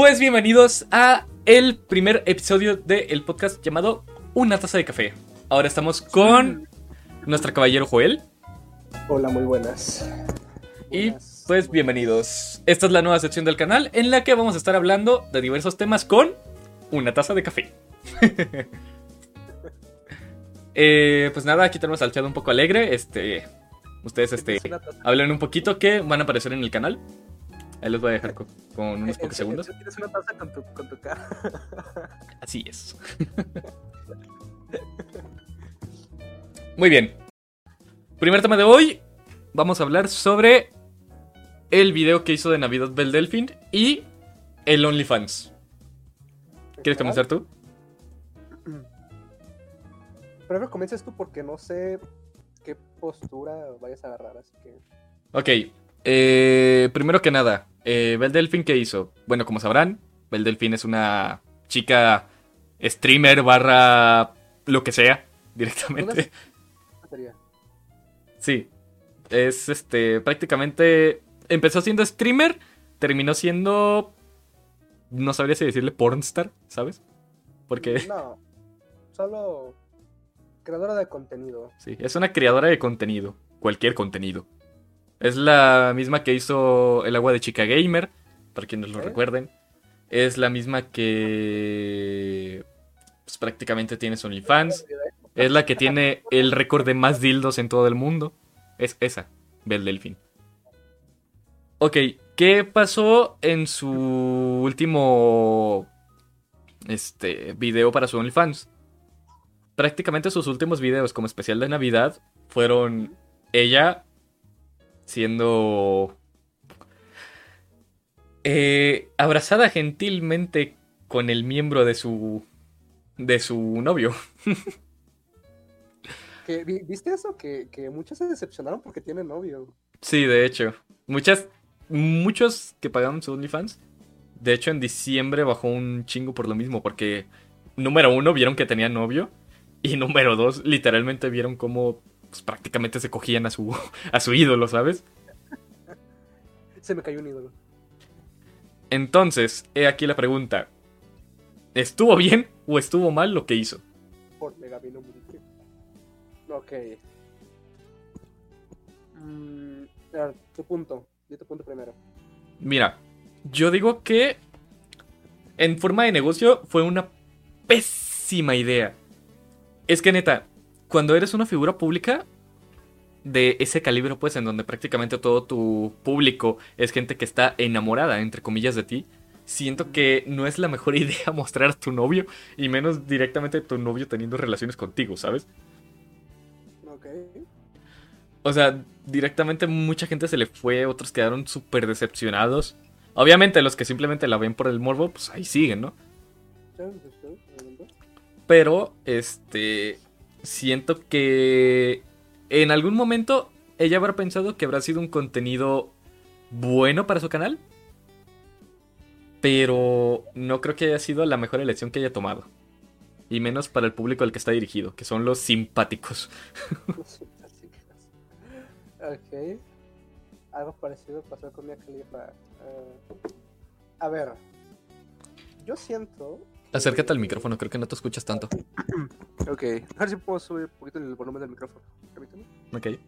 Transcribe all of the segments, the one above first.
Pues bienvenidos a el primer episodio del podcast llamado Una taza de café. Ahora estamos con nuestro caballero Joel. Hola, muy buenas. Y pues bienvenidos. Esta es la nueva sección del canal en la que vamos a estar hablando de diversos temas con una taza de café. Eh, pues nada, aquí tenemos al chat un poco alegre. Este, ustedes este, hablen un poquito que van a aparecer en el canal. Ahí los voy a dejar con, unos pocos segundos. Tienes una taza con tu, con tu cara. Así es. Muy bien. Primer tema de hoy. Vamos a hablar sobre el video que hizo de Navidad Bell Delfin y el OnlyFans. ¿Quieres comenzar tú? Primero comiences tú porque no sé qué postura vayas a agarrar, así que. Ok. Eh, primero que nada, eh, Belle Delfin, ¿qué hizo? Bueno, como sabrán, Belle Delfin es una chica streamer barra lo que sea, directamente. Sí. Es este. prácticamente. Empezó siendo streamer. Terminó siendo. No sabría si decirle pornstar, ¿sabes? Porque. No. Solo creadora de contenido. Sí, es una creadora de contenido. Cualquier contenido. Es la misma que hizo El agua de Chica Gamer, para quienes lo recuerden. Es la misma que pues, prácticamente tiene OnlyFans. Es la que tiene el récord de más dildos en todo el mundo. Es esa, Bel Delfín. Ok, ¿qué pasó en su último este, video para su OnlyFans? prácticamente sus últimos videos como especial de Navidad fueron ella siendo eh, abrazada gentilmente con el miembro de su de su novio. ¿Viste eso? Que, que muchas se decepcionaron porque tiene novio. Sí, de hecho. Muchas, muchos que pagaron su OnlyFans. De hecho, en diciembre bajó un chingo por lo mismo. Porque, número uno, vieron que tenía novio. Y número dos, literalmente vieron cómo pues, prácticamente se cogían a su, a su ídolo, ¿sabes? Se me cayó un ídolo. Entonces, he aquí la pregunta. ¿Estuvo bien o estuvo mal lo que hizo? Por Megavino Ok. Mm, tu punto. tu punto primero. Mira, yo digo que en forma de negocio fue una pésima idea. Es que neta, cuando eres una figura pública de ese calibre, pues, en donde prácticamente todo tu público es gente que está enamorada, entre comillas, de ti, siento que no es la mejor idea mostrar a tu novio, y menos directamente tu novio teniendo relaciones contigo, ¿sabes? Ok. O sea, directamente mucha gente se le fue, otros quedaron súper decepcionados. Obviamente los que simplemente la ven por el morbo, pues ahí siguen, ¿no? Pero, este, siento que en algún momento ella habrá pensado que habrá sido un contenido bueno para su canal. Pero no creo que haya sido la mejor elección que haya tomado. Y menos para el público al que está dirigido, que son los simpáticos. ok. Algo parecido pasó con mi Khalifa. Uh, a ver. Yo siento Acércate al micrófono, creo que no te escuchas tanto. Ok, a ver si puedo subir un poquito el volumen del micrófono. Permíteme. Ok.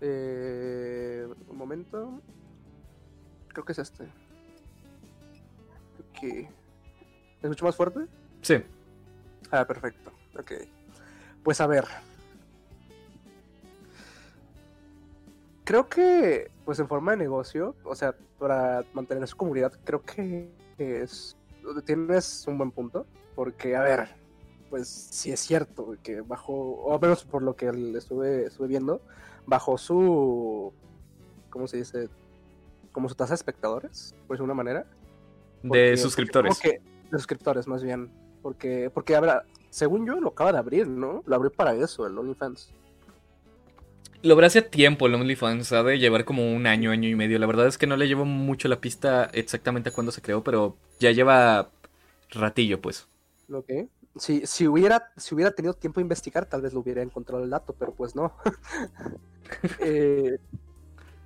Eh, un momento. Creo que es este. Ok. ¿Me escucho más fuerte? Sí. Ah, perfecto. Ok. Pues a ver. Creo que, pues en forma de negocio, o sea, para mantener su comunidad, creo que es tienes un buen punto, porque, a ver, pues sí es cierto que bajo, o al menos por lo que estuve, estuve viendo, bajo su, ¿cómo se dice? Como su tasa de espectadores, por decir una manera. de suscriptores. de suscriptores, más bien. Porque, porque habrá, según yo, lo acaba de abrir, ¿no? Lo abrió para eso, el OnlyFans. Lo abrió hace tiempo el OnlyFans, ha de llevar como un año, año y medio. La verdad es que no le llevo mucho la pista exactamente a cuándo se creó, pero ya lleva ratillo, pues. Ok. Si, si, hubiera, si hubiera tenido tiempo de investigar, tal vez lo hubiera encontrado el dato, pero pues no. Eh,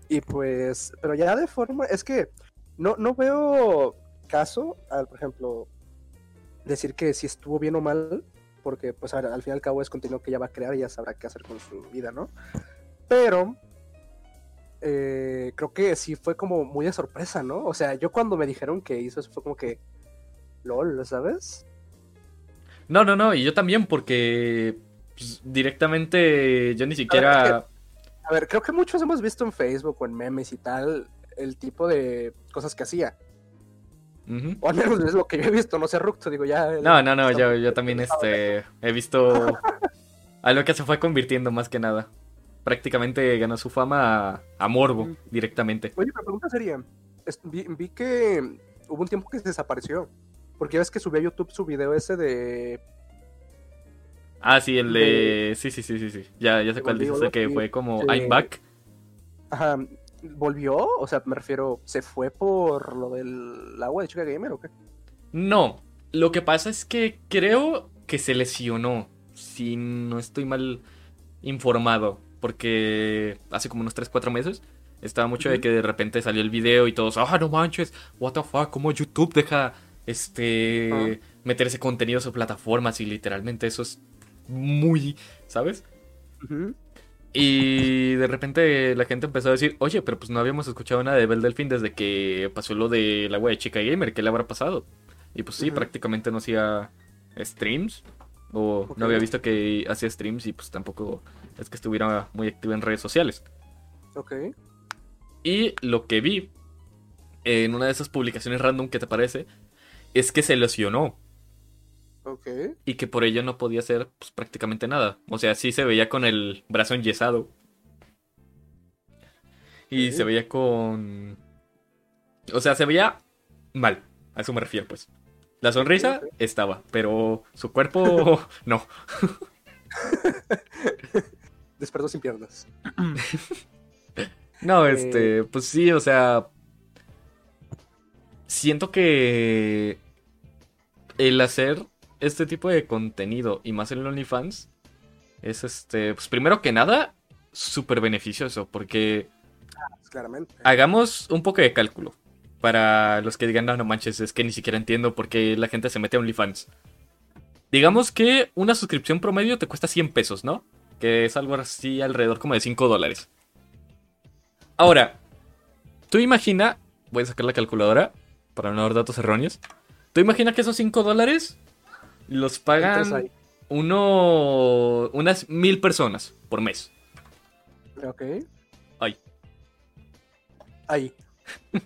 y pues, pero ya de forma, es que no, no veo caso al, por ejemplo, decir que si estuvo bien o mal, porque pues al, al fin y al cabo es contenido que ella va a crear y ya sabrá qué hacer con su vida, ¿no? Pero eh, creo que sí fue como muy de sorpresa, ¿no? O sea, yo cuando me dijeron que hizo eso fue como que, lol, ¿sabes? No, no, no, y yo también, porque pues, directamente yo ni siquiera... A ver, creo que muchos hemos visto en Facebook o en memes y tal el tipo de cosas que hacía. O al menos es lo que yo he visto, no sé, Ructo, digo, ya. No, no, no, yo, yo también este, he visto a lo que se fue convirtiendo más que nada. Prácticamente ganó su fama a, a morbo Mm. directamente. Oye, mi pregunta sería: es- vi, vi que hubo un tiempo que se desapareció. Porque ya ves que subió a YouTube su video ese de. Ah, sí, el de... Sí, sí, sí, sí, sí. Ya, ya sé cuál dices, el que fue como Sí. I'm back. Ajá, ¿volvió? O sea, me refiero, ¿se fue por lo del agua de Chica Gamer o qué? No, lo que pasa es que creo que se lesionó, si no estoy mal informado, porque hace como unos 3-4 meses estaba mucho de que de repente salió el video y todos, ah, no manches, what the fuck, cómo YouTube deja este Ah. meter ese contenido a sus plataformas y literalmente eso es muy, ¿sabes? Y de repente la gente empezó a decir, oye, pero pues no habíamos escuchado nada de Bel Delfín desde que pasó lo del agua de Chica Gamer, ¿qué le habrá pasado? Y pues sí, prácticamente no hacía streams. O no había visto que hacía streams y pues tampoco es que estuviera muy activa en redes sociales. Ok. Y lo que vi en una de esas publicaciones random que te parece es que se lesionó Ok. y que por ello no podía hacer pues, prácticamente nada. O sea, sí se veía con el brazo enyesado. Y se veía con... O sea, se veía mal. A eso me refiero, pues. La sonrisa estaba, pero su cuerpo no. Despertó sin piernas. No, Eh. este, pues sí, o sea... Siento que el hacer este tipo de contenido y más en el OnlyFans es este, pues primero que nada, súper beneficioso porque Pues, claramente. hagamos un poco de cálculo para los que digan, no, no manches, es que ni siquiera entiendo por qué la gente se mete a OnlyFans. Digamos que una suscripción promedio te cuesta 100 pesos, ¿no? Que es algo así alrededor como de 5 dólares. Ahora, tú imagina, voy a sacar la calculadora para no dar datos erróneos. Tú imagina que esos 5 dólares los pagan uno, unas mil personas por mes. Ok. Ay. Ahí.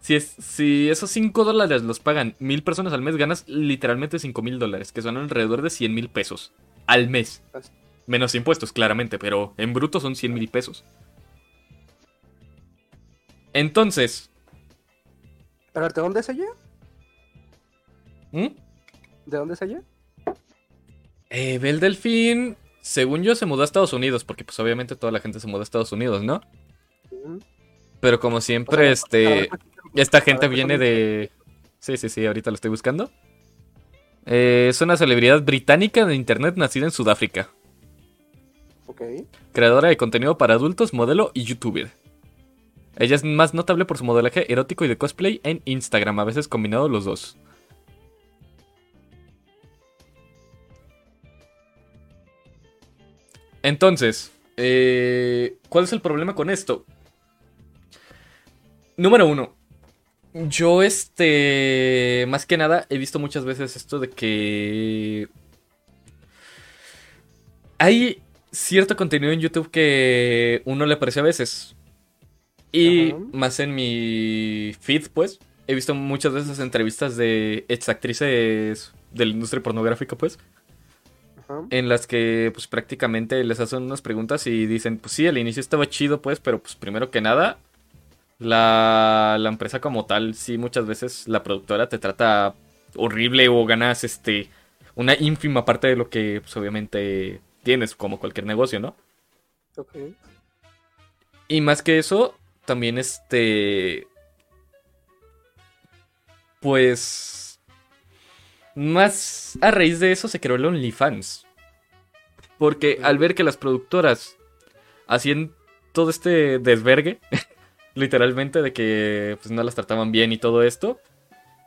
Si, es, si esos 5 dólares los pagan mil personas al mes, ganas literalmente 5 mil dólares, que son alrededor de 100 mil pesos al mes. Así. Menos impuestos, claramente, pero en bruto son 100 mil pesos. Entonces, Pero, ¿de dónde es ella? ¿hmm? ¿De dónde es ella? eh, Bel Delfín, según yo, se mudó a Estados Unidos, porque pues obviamente toda la gente se mudó a Estados Unidos, ¿no? Pero como O siempre, sea, este... Esta gente viene de... Sí, sí, sí, ahorita lo estoy buscando. Eh, es una celebridad británica de internet nacida en Sudáfrica. Creadora de contenido para adultos, modelo y youtuber. Ella es más notable por su modelaje erótico y de cosplay en Instagram, a veces combinado los dos. Entonces, eh, ¿cuál es el problema con esto? Número uno. Yo, este, más que nada, he visto muchas veces esto de que hay cierto contenido en YouTube que uno le parece a veces. Y Ajá. más en mi feed, pues, he visto muchas veces entrevistas de exactrices de la industria pornográfica, pues, en las que, pues, prácticamente les hacen unas preguntas y dicen, pues sí, al inicio estaba chido, pues, pero, pues, primero que nada, la, la empresa como tal, sí, muchas veces la productora te trata horrible o ganas, este, una ínfima parte de lo que, pues, obviamente tienes, como cualquier negocio, ¿no? Ok. Y más que eso, también este. Pues. Más a raíz de eso se creó el OnlyFans. Porque al ver que las productoras hacían todo este desvergue, literalmente, de que pues, no las trataban bien y todo esto,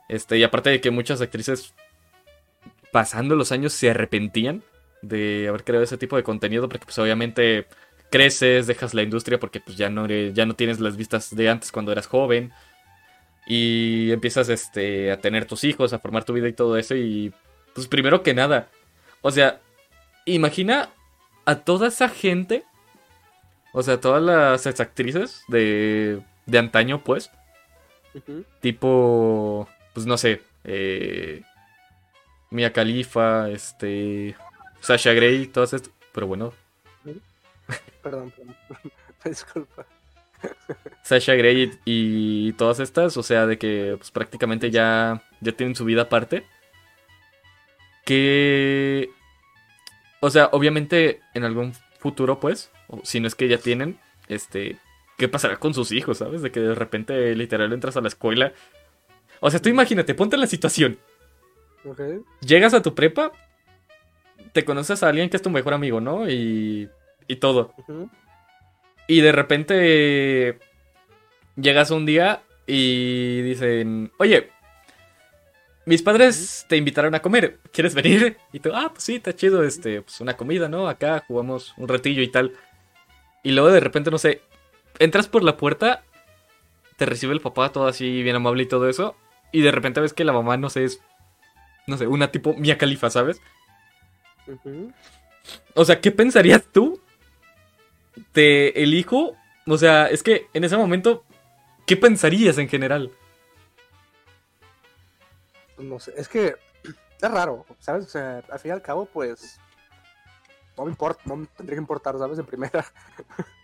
Este, y aparte de que muchas actrices, pasando los años, se arrepentían de haber creado ese tipo de contenido, porque pues obviamente creces, dejas la industria porque pues ya no, ya no tienes las vistas de antes cuando eras joven. Y empiezas este, a tener tus hijos, a formar tu vida y todo eso. Y pues primero que nada, o sea, imagina a toda esa gente, o sea, todas las actrices de, de antaño, pues. Tipo, pues no sé, eh, Mia Khalifa, este, Sasha Grey, todas estas. Pero bueno. Perdón, perdón. Disculpa. Sasha Grey y todas estas, o sea, de que pues, prácticamente ya, ya tienen su vida aparte. Que. O sea, obviamente en algún futuro, pues, o si no es que ya tienen, este. ¿Qué pasará con sus hijos, sabes? De que de repente literal entras a la escuela. O sea, tú imagínate, ponte en la situación. Llegas a tu prepa, te conoces a alguien que es tu mejor amigo, ¿no? Y, y todo. Y de repente llegas un día y dicen, oye, mis padres te invitaron a comer, ¿quieres venir? Y tú, ah, pues sí, está chido, este, pues una comida, ¿no? Acá jugamos un ratillo y tal. Y luego de repente, no sé, entras por la puerta, te recibe el papá todo así bien amable y todo eso, y de repente ves que la mamá, no sé, es, no sé, una tipo Mia Califa, ¿sabes? O sea, ¿qué pensarías tú de el hijo? O sea, es que en ese momento, ¿qué pensarías en general? No sé, es que es raro, ¿sabes? O sea, al fin y al cabo, pues. No me importa, no me tendría que importar, ¿sabes? En primera.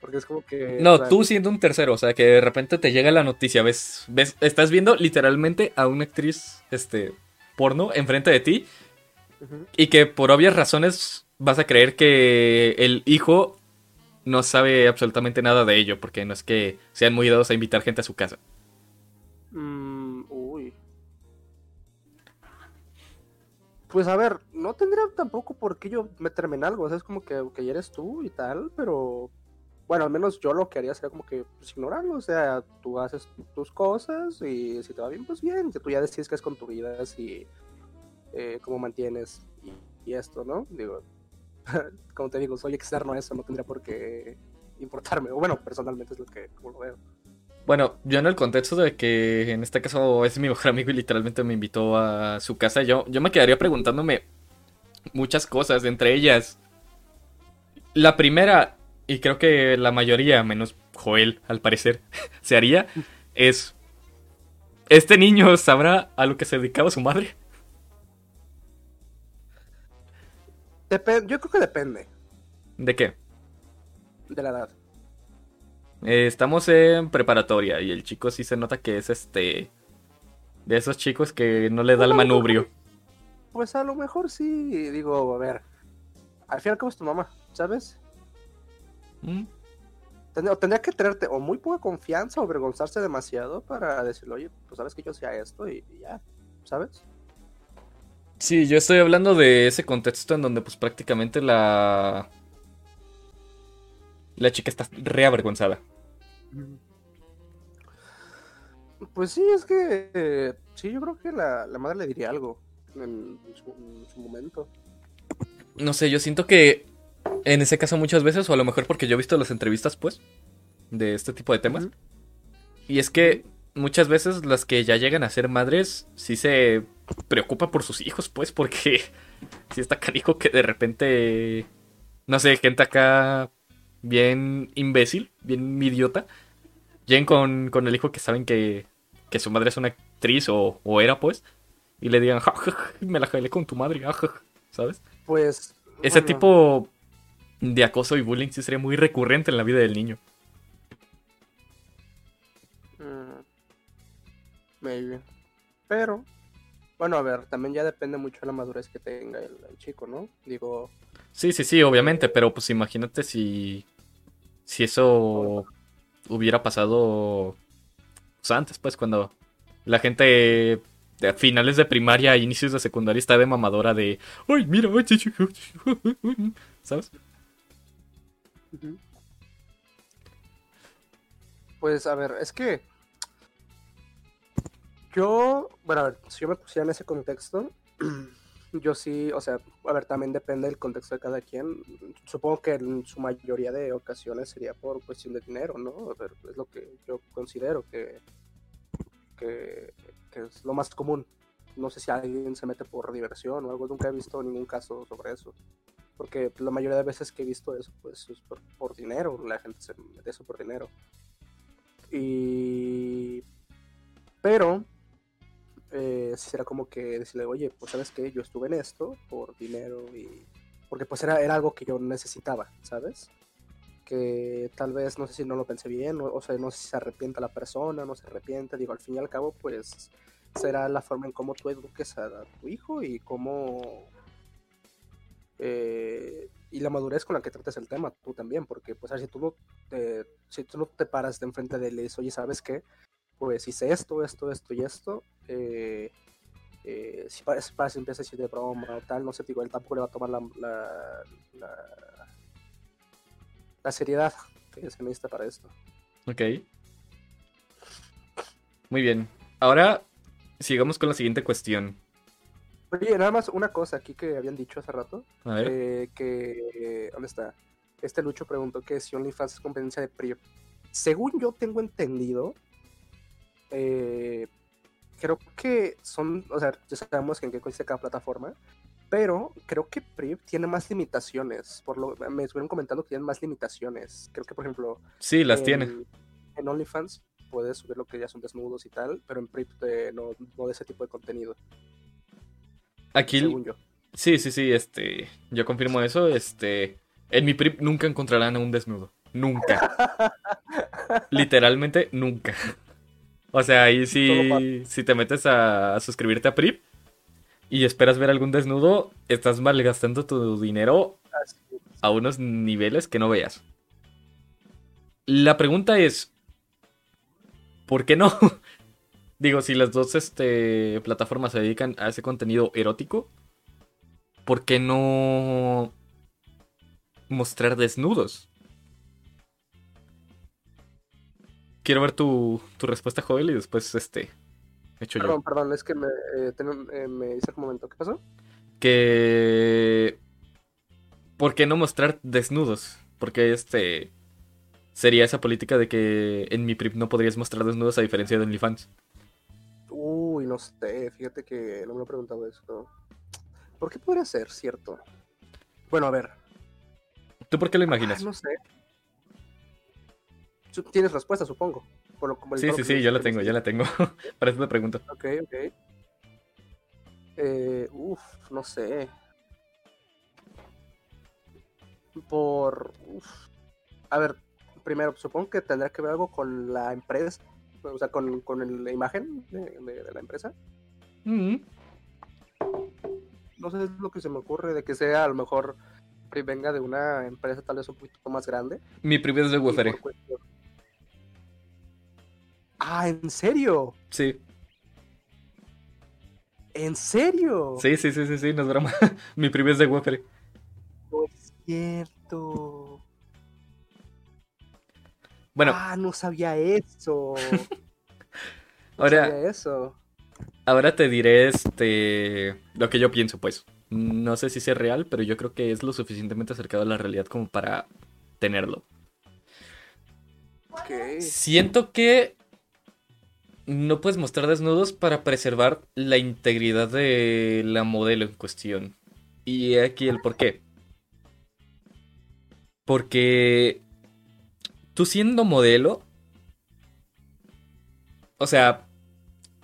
Porque es como que. No, tú siendo un tercero, o sea, que de repente te llega la noticia, ves, ves, estás viendo literalmente a una actriz, este, porno enfrente de ti y que por obvias razones vas a creer que el hijo no sabe absolutamente nada de ello, porque no es que sean muy dados a invitar gente a su casa. Mm, uy. Pues a ver, no tendría tampoco por qué yo meterme en algo, o sea, es como que, que eres tú y tal, pero bueno, al menos yo lo que haría sería como que pues, ignorarlo, o sea, tú haces tus cosas y si te va bien, pues bien, si tú ya decides que es con tu vida, si eh, cómo mantienes y, esto, ¿no? Digo, como te digo, soy externo a eso, no tendría por qué importarme. O bueno, personalmente es lo que como lo veo. Bueno, yo en el contexto de que en este caso es mi mejor amigo y literalmente me invitó a su casa, yo, yo me quedaría preguntándome muchas cosas, entre ellas. La primera, y creo que la mayoría, menos Joel, al parecer, se haría, es. ¿Este niño sabrá a lo que se dedicaba su madre? Yo creo que depende. ¿De qué? De la edad. Eh, estamos en preparatoria y el chico sí se nota que es este. De esos chicos que no le da el manubrio. Pues a lo mejor sí, digo, a ver. Al final, ¿cómo es tu mamá? ¿Sabes? ¿Mm? Tendría, que tenerte o muy poca confianza o avergonzarse demasiado para decirle, oye, pues sabes que yo sea esto y ya, ¿sabes? Sí, yo estoy hablando de ese contexto en donde pues prácticamente la... La chica está reavergonzada. Pues sí, es que... sí, yo creo que la, madre le diría algo en su, momento. No sé, yo siento que en ese caso muchas veces, o a lo mejor porque yo he visto las entrevistas, pues, de este tipo de temas. Y es que muchas veces las que ya llegan a ser madres sí se preocupa por sus hijos, pues, porque si está canijo que de repente, no sé, gente acá bien imbécil, bien idiota, lleguen con, con el hijo que saben que, que su madre es una actriz o, era, pues, y le digan, me la jalé con tu madre, ¿sabes? Pues... Ese tipo de acoso y bullying sí sería muy recurrente en la vida del niño. Mm, maybe. Pero bueno, a ver, también ya depende mucho de la madurez que tenga el, chico, ¿no? Digo. Sí, sí, sí, obviamente, pero pues imagínate si. Si eso hubiera pasado. Pues antes, pues, cuando la gente de finales de primaria, inicios de secundaria está de mamadora de. ¡Ay, mira! ¿Sabes? Pues a ver, es que Yo, bueno, a ver, si yo me pusiera en ese contexto, yo sí, o sea, a ver, también depende del contexto de cada quien. Supongo que en su mayoría de ocasiones sería por cuestión de dinero, ¿no? A ver, es lo que yo considero que, que, que es lo más común. No sé si alguien se mete por diversión o algo, nunca he visto ningún caso sobre eso. Porque la mayoría de veces que he visto eso, pues es por, por dinero, la gente se mete eso por dinero. Y... Pero eh, será como que decirle, oye, pues sabes que yo estuve en esto por dinero y... Porque pues era, era algo que yo necesitaba, ¿sabes? Que tal vez, no sé si no lo pensé bien, o, o sea, no sé si se arrepienta la persona, no se arrepiente, digo, al fin y al cabo, pues será la forma en cómo tú eduques a tu hijo y cómo... eh, y la madurez con la que trates el tema, tú también, porque pues si tú no te, si tú no te paras de enfrente de él y dices, oye, ¿sabes qué? Pues hice esto, esto, esto y esto, eh, eh, si si empieza a decir de broma o tal, no sé, digo, él tampoco le va a tomar la, la, la, la seriedad que se necesita para esto. Ok. Muy bien. Ahora sigamos con la siguiente cuestión. Oye, nada más una cosa aquí que habían dicho hace rato, A ver. eh, que, ¿dónde está? Este Lucho preguntó que si OnlyFans es competencia de PRI. Según yo tengo entendido, eh, creo que son, o sea, ya sabemos en qué consiste cada plataforma, pero creo que PRIV tiene más limitaciones. Por lo me estuvieron comentando que tienen más limitaciones. Creo que, por ejemplo, Sí, las en, tiene. En OnlyFans puedes subir lo que ya son desnudos y tal, pero en PRIV eh, no, no de ese tipo de contenido, Aquí, según yo. sí, sí, sí, este, yo confirmo eso, este, en mi PRIP nunca encontrarán a un desnudo, nunca, literalmente nunca. O sea, ahí sí, si te metes a, a suscribirte a PRIP y esperas ver algún desnudo, estás malgastando tu dinero a unos niveles que no veas. La pregunta es, ¿por qué no? Digo, si las dos este, plataformas se dedican a ese contenido erótico, ¿por qué no mostrar desnudos? Quiero ver tu, tu respuesta, Joel, y después este, hecho yo. Perdón, perdón, es que me, eh, ten- eh, me hice un momento. ¿Qué pasó? que ¿por qué no mostrar desnudos? Porque este sería esa política de que en mi prip no podrías mostrar desnudos a diferencia de OnlyFans. Uy, no sé, fíjate que no me he preguntado eso. ¿Por qué podría ser, cierto? Bueno, a ver, ¿Tú por qué lo imaginas? ah, no sé. Tú Tienes respuesta, supongo. Por lo, Sí, sí, sí, me- yo la me tengo, ya la tengo. Para eso te pregunto. Ok, ok. Eh, uf, no sé. Por... uf. A ver, primero, supongo que tendrá que ver algo con la empresa. O sea, con, con la imagen de, de- de la empresa. Mm, No sé, es lo que se me ocurre de que sea a lo mejor venga de una empresa tal vez un poquito más grande. Mi prip es de Wefere. por cuestión- Ah, ¿en serio? Sí, ¿En serio? sí, sí, sí, sí, sí, no es broma. Mi prip es de Wefere. No es cierto. Bueno, Ah, no sabía eso. No ahora, sabía eso. ahora te diré este lo que yo pienso, pues. No sé si sea real, pero yo creo que es lo suficientemente acercado a la realidad como para tenerlo. Ok. Siento que no puedes mostrar desnudos para preservar la integridad de la modelo en cuestión. Y aquí el por qué. Porque tú siendo modelo, o sea,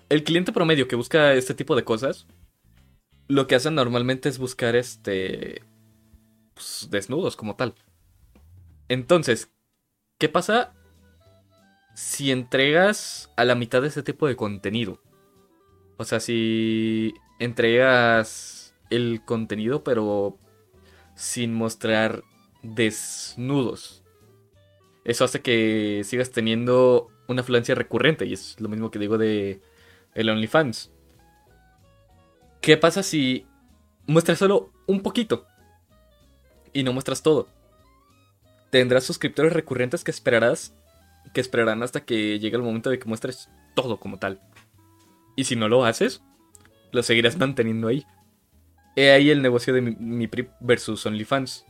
el cliente promedio que busca este tipo de cosas, lo que hacen normalmente es buscar este pues, desnudos como tal. Entonces, ¿qué pasa si entregas a la mitad de ese tipo de contenido. O sea, si entregas el contenido pero sin mostrar desnudos. Eso hace que sigas teniendo una afluencia recurrente y es lo mismo que digo de el OnlyFans. ¿Qué pasa si muestras solo un poquito y no muestras todo? Tendrás suscriptores recurrentes que esperarás que esperarán hasta que llegue el momento de que muestres todo como tal. Y si no lo haces, lo seguirás manteniendo ahí. He ahí el negocio de mi, mi PRIP versus OnlyFans.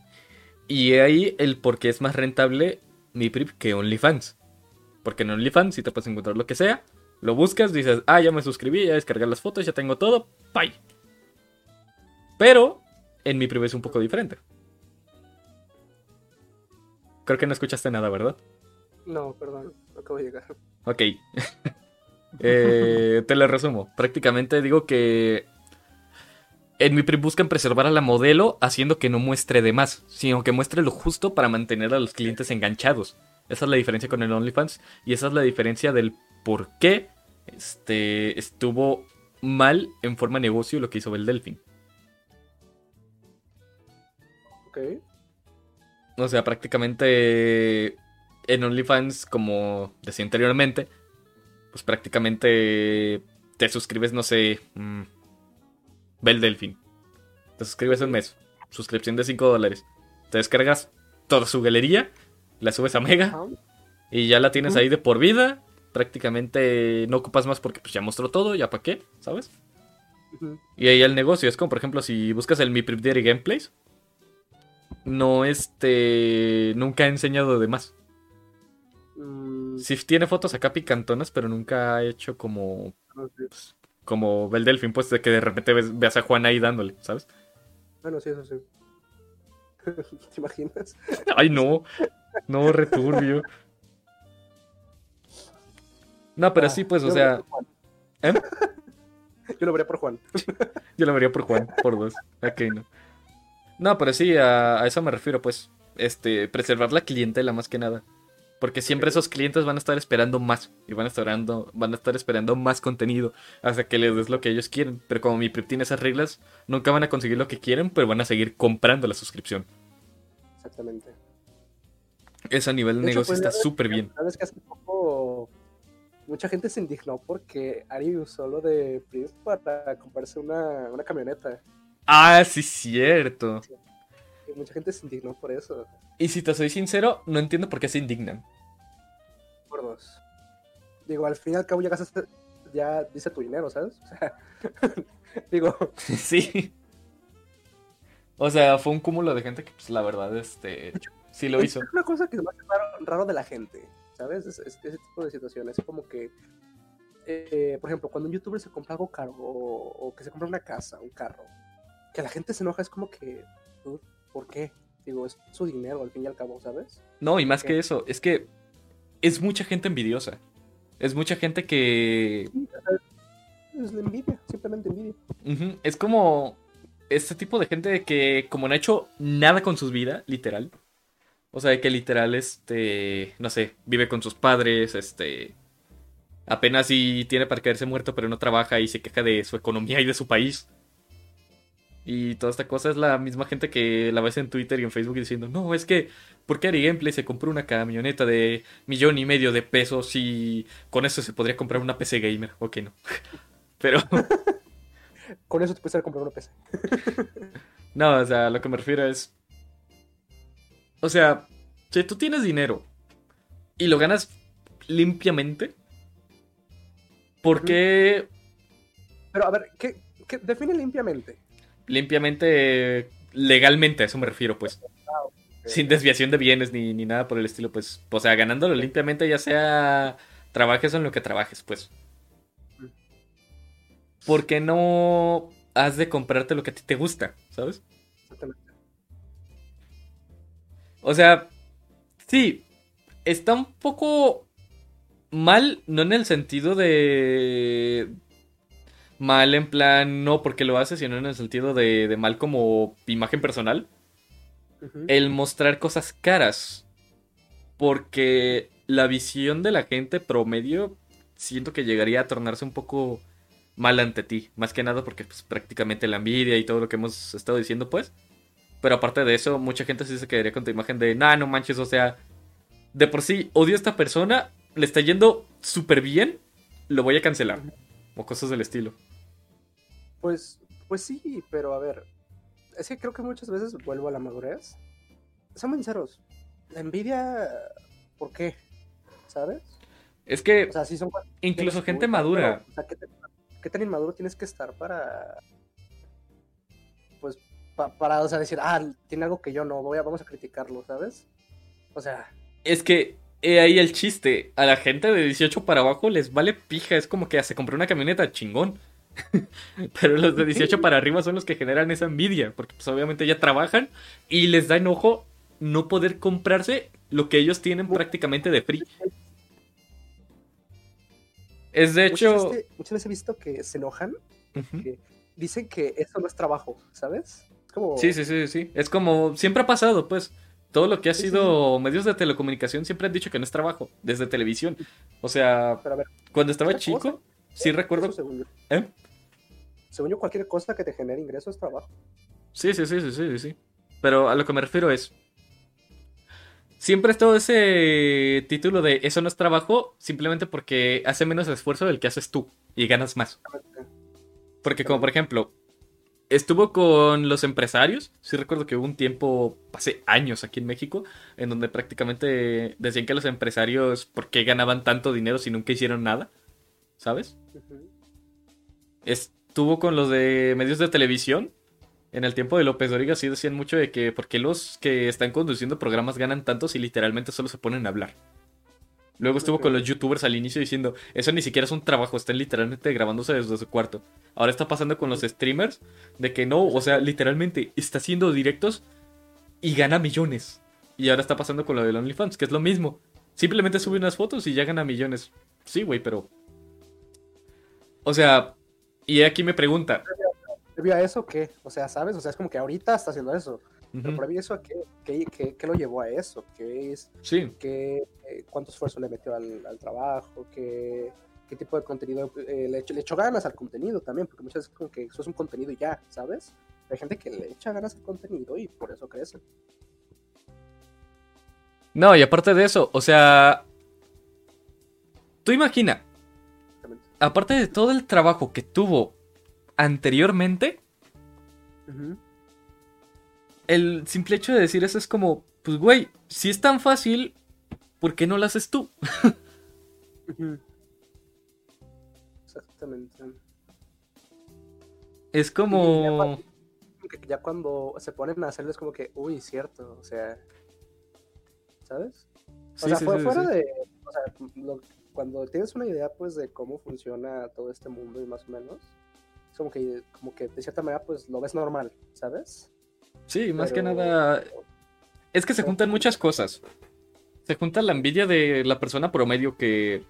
Y he ahí el por qué es más rentable mi PRIP que OnlyFans. Porque en OnlyFans si te puedes encontrar lo que sea, lo buscas, dices, ah, ya me suscribí, ya descargué las fotos, ya tengo todo, bye. Pero en mi PRIP es un poco diferente. Creo que no escuchaste nada, ¿verdad? No, perdón, acabo de llegar. Ok. Eh, te lo resumo. Prácticamente digo que en mi PRIP buscan preservar a la modelo haciendo que no muestre de más, sino que muestre lo justo para mantener a los clientes enganchados. Esa es la diferencia con el OnlyFans y esa es la diferencia del por qué este, estuvo mal en forma de negocio lo que hizo el Delfín. Ok. O sea, prácticamente en OnlyFans, como decía anteriormente, pues prácticamente te suscribes, no sé, mmm, Bel Delfín. Te suscribes un mes, suscripción de 5 dólares. Te descargas toda su galería, la subes a Mega y ya la tienes ahí de por vida. Prácticamente no ocupas más porque pues, ya mostró todo, ya para qué, ¿sabes? Y ahí el negocio es como, por ejemplo, si buscas el Mi Prip Diary Gameplays, no este. Nunca ha enseñado de más. Mm, Sí tiene fotos acá picantonas, pero nunca ha hecho como. no sé. Como Delfín, pues de que de repente ves- veas a Juan ahí dándole, ¿sabes? Bueno, sí, eso sí. ¿Te imaginas? Ay, no. No, returbio. No, pero Ah, sí, pues, o sea. ¿eh? Yo lo vería por Juan. Yo lo vería por Juan, por dos. Ok, no. No, pero sí, a, a eso me refiero, pues. Este, preservar la clientela más que nada. Porque siempre esos clientes van a estar esperando más. Y van a estar, esperando- van a estar esperando más contenido. Hasta que les des lo que ellos quieren. Pero como mi PRIP tiene esas reglas, nunca van a conseguir lo que quieren, pero van a seguir comprando la suscripción. Exactamente. Eso a nivel de, De hecho, negocio pues, está súper bien. Sabes que hace poco mucha gente se indignó porque Ari usó lo de Prius para comprarse una, una camioneta. Ah, sí, cierto. Y mucha gente se indignó por eso. Y si te soy sincero, no entiendo por qué se indignan. Gordos. Digo, al fin y al cabo ya gastaste, ya dice tu dinero, ¿sabes? O sea, digo, Sí. O sea, fue un cúmulo de gente que, pues, la verdad, este, sí lo hizo. es una cosa que hace raro, raro de la gente, ¿sabes? Es, es- ese tipo de situaciones. Como que, eh, por ejemplo, cuando un youtuber se compra algo caro o, o que se compra una casa, un carro, que la gente se enoja, es como que, "Dude, ¿por qué? Digo, es su dinero al fin y al cabo, ¿sabes? No, y más ¿Qué? que eso, es que es mucha gente envidiosa. Es mucha gente que... Sí, es la envidia, simplemente envidia. es como este tipo de gente que como no ha hecho nada con su vida, literal. O sea, que literal, este, no sé, vive con sus padres, este... Apenas si tiene para caerse muerto, pero no trabaja y se queja de su economía y de su país. Y toda esta cosa es la misma gente que la ves en Twitter y en Facebook diciendo, no, es que, ¿por qué Ari Gameplay se compró una camioneta de millón y medio de pesos y con eso se podría comprar una PC gamer? Ok, no. Pero, Con eso te puedes comprado una PC. no, o sea, lo que me refiero es, o sea, si tú tienes dinero y lo ganas limpiamente, ¿por qué Pero a ver, ¿qué, qué define limpiamente? Limpiamente, legalmente, a eso me refiero, pues? sin desviación de bienes ni, ni nada por el estilo, pues, o sea, ganándolo limpiamente, ya sea trabajes o en lo que trabajes, pues. ¿Por qué no has de comprarte lo que a ti te gusta, sabes? Exactamente. O sea, sí, está un poco mal, no en el sentido de mal en plan, no porque lo haces, sino en el sentido de, de mal como imagen personal. El mostrar cosas caras. Porque la visión de la gente promedio siento que llegaría a tornarse un poco mal ante ti. Más que nada porque pues, prácticamente la envidia y todo lo que hemos estado diciendo, pues. Pero aparte de eso, mucha gente sí se quedaría con tu imagen de, nah, no manches, o sea, de por sí odio a esta persona, le está yendo súper bien, lo voy a cancelar. O cosas del estilo. Pues, pues sí, pero a ver, es que creo que muchas veces vuelvo a la madurez. Seamos sinceros, la envidia, ¿por qué? ¿Sabes? Es que O sea, sí son cosas que incluso gente madura. pero, o sea, ¿qué te, ¿qué tan inmaduro tienes que estar para, pues, para, o sea, decir, ah, tiene algo que yo no, voy a, vamos a criticarlo, ¿sabes? O sea... Es que he ahí el chiste, a la gente de 18 para abajo les vale pija, es como que se compró una camioneta chingón. Pero los de 18 para arriba son los que generan esa envidia, porque pues obviamente ya trabajan y les da enojo no poder comprarse lo que ellos tienen prácticamente de free. Es de hecho... Muchas veces, he visto que se enojan, que dicen que eso no es trabajo, ¿sabes? Sí, sí, sí, sí. Es como siempre ha pasado, pues. Todo lo que ha sido medios de telecomunicación siempre han dicho que no es trabajo, desde televisión. O sea, cuando estaba chico, sí recuerdo... ¿Eh? Según yo, cualquier cosa que te genere ingresos es trabajo. Sí, sí, sí, sí, sí, sí. Pero a lo que me refiero es, siempre es todo ese título de eso no es trabajo, simplemente porque hace menos esfuerzo del que haces tú y ganas más. Porque como por ejemplo, estuvo con los empresarios. Sí recuerdo que hubo un tiempo, hace años aquí en México, en donde prácticamente decían que los empresarios, ¿por qué ganaban tanto dinero si nunca hicieron nada? ¿Sabes? Estuvo con los de medios de televisión. En el tiempo de López Dóriga sí decían mucho de que por qué los que están conduciendo programas ganan tanto si literalmente solo se ponen a hablar. Luego estuvo con los youtubers al inicio diciendo, eso ni siquiera es un trabajo, están literalmente grabándose desde su cuarto. Ahora está pasando con los streamers de que no, o sea, literalmente está haciendo directos y gana millones. Y ahora está pasando con lo de OnlyFans, que es lo mismo. Simplemente sube unas fotos y ya gana millones. Sí, güey, pero... O sea, y aquí me pregunta... ¿Previo a eso qué? O sea, ¿sabes? O sea, es como que ahorita está haciendo eso. Pero previo a eso, ¿qué, qué, lo llevó a eso? ¿Qué es? Sí. ¿Qué, eh, ¿Cuánto esfuerzo le metió al, al trabajo? ¿Qué, qué tipo de contenido eh, le, echó, ganas al contenido también, porque muchas veces como que eso es un contenido y ya, ¿sabes? Hay gente que le echa ganas al contenido y por eso crece. No, y aparte de eso, o sea, tú imagina, aparte de todo el trabajo que tuvo anteriormente, el simple hecho de decir eso es como, pues güey, si es tan fácil, ¿por qué no lo haces tú? Exactamente. Es como... Ya cuando, se ponen a hacerlo es como que, uy, cierto, o sea... ¿Sabes? O sea, fuera de... O sea, cuando tienes una idea, pues, de cómo funciona todo este mundo y más o menos, es como que, como que de cierta manera, pues, lo ves normal, ¿sabes? Sí, más que nada... Es que se juntan muchas cosas. Se junta la envidia de la persona promedio que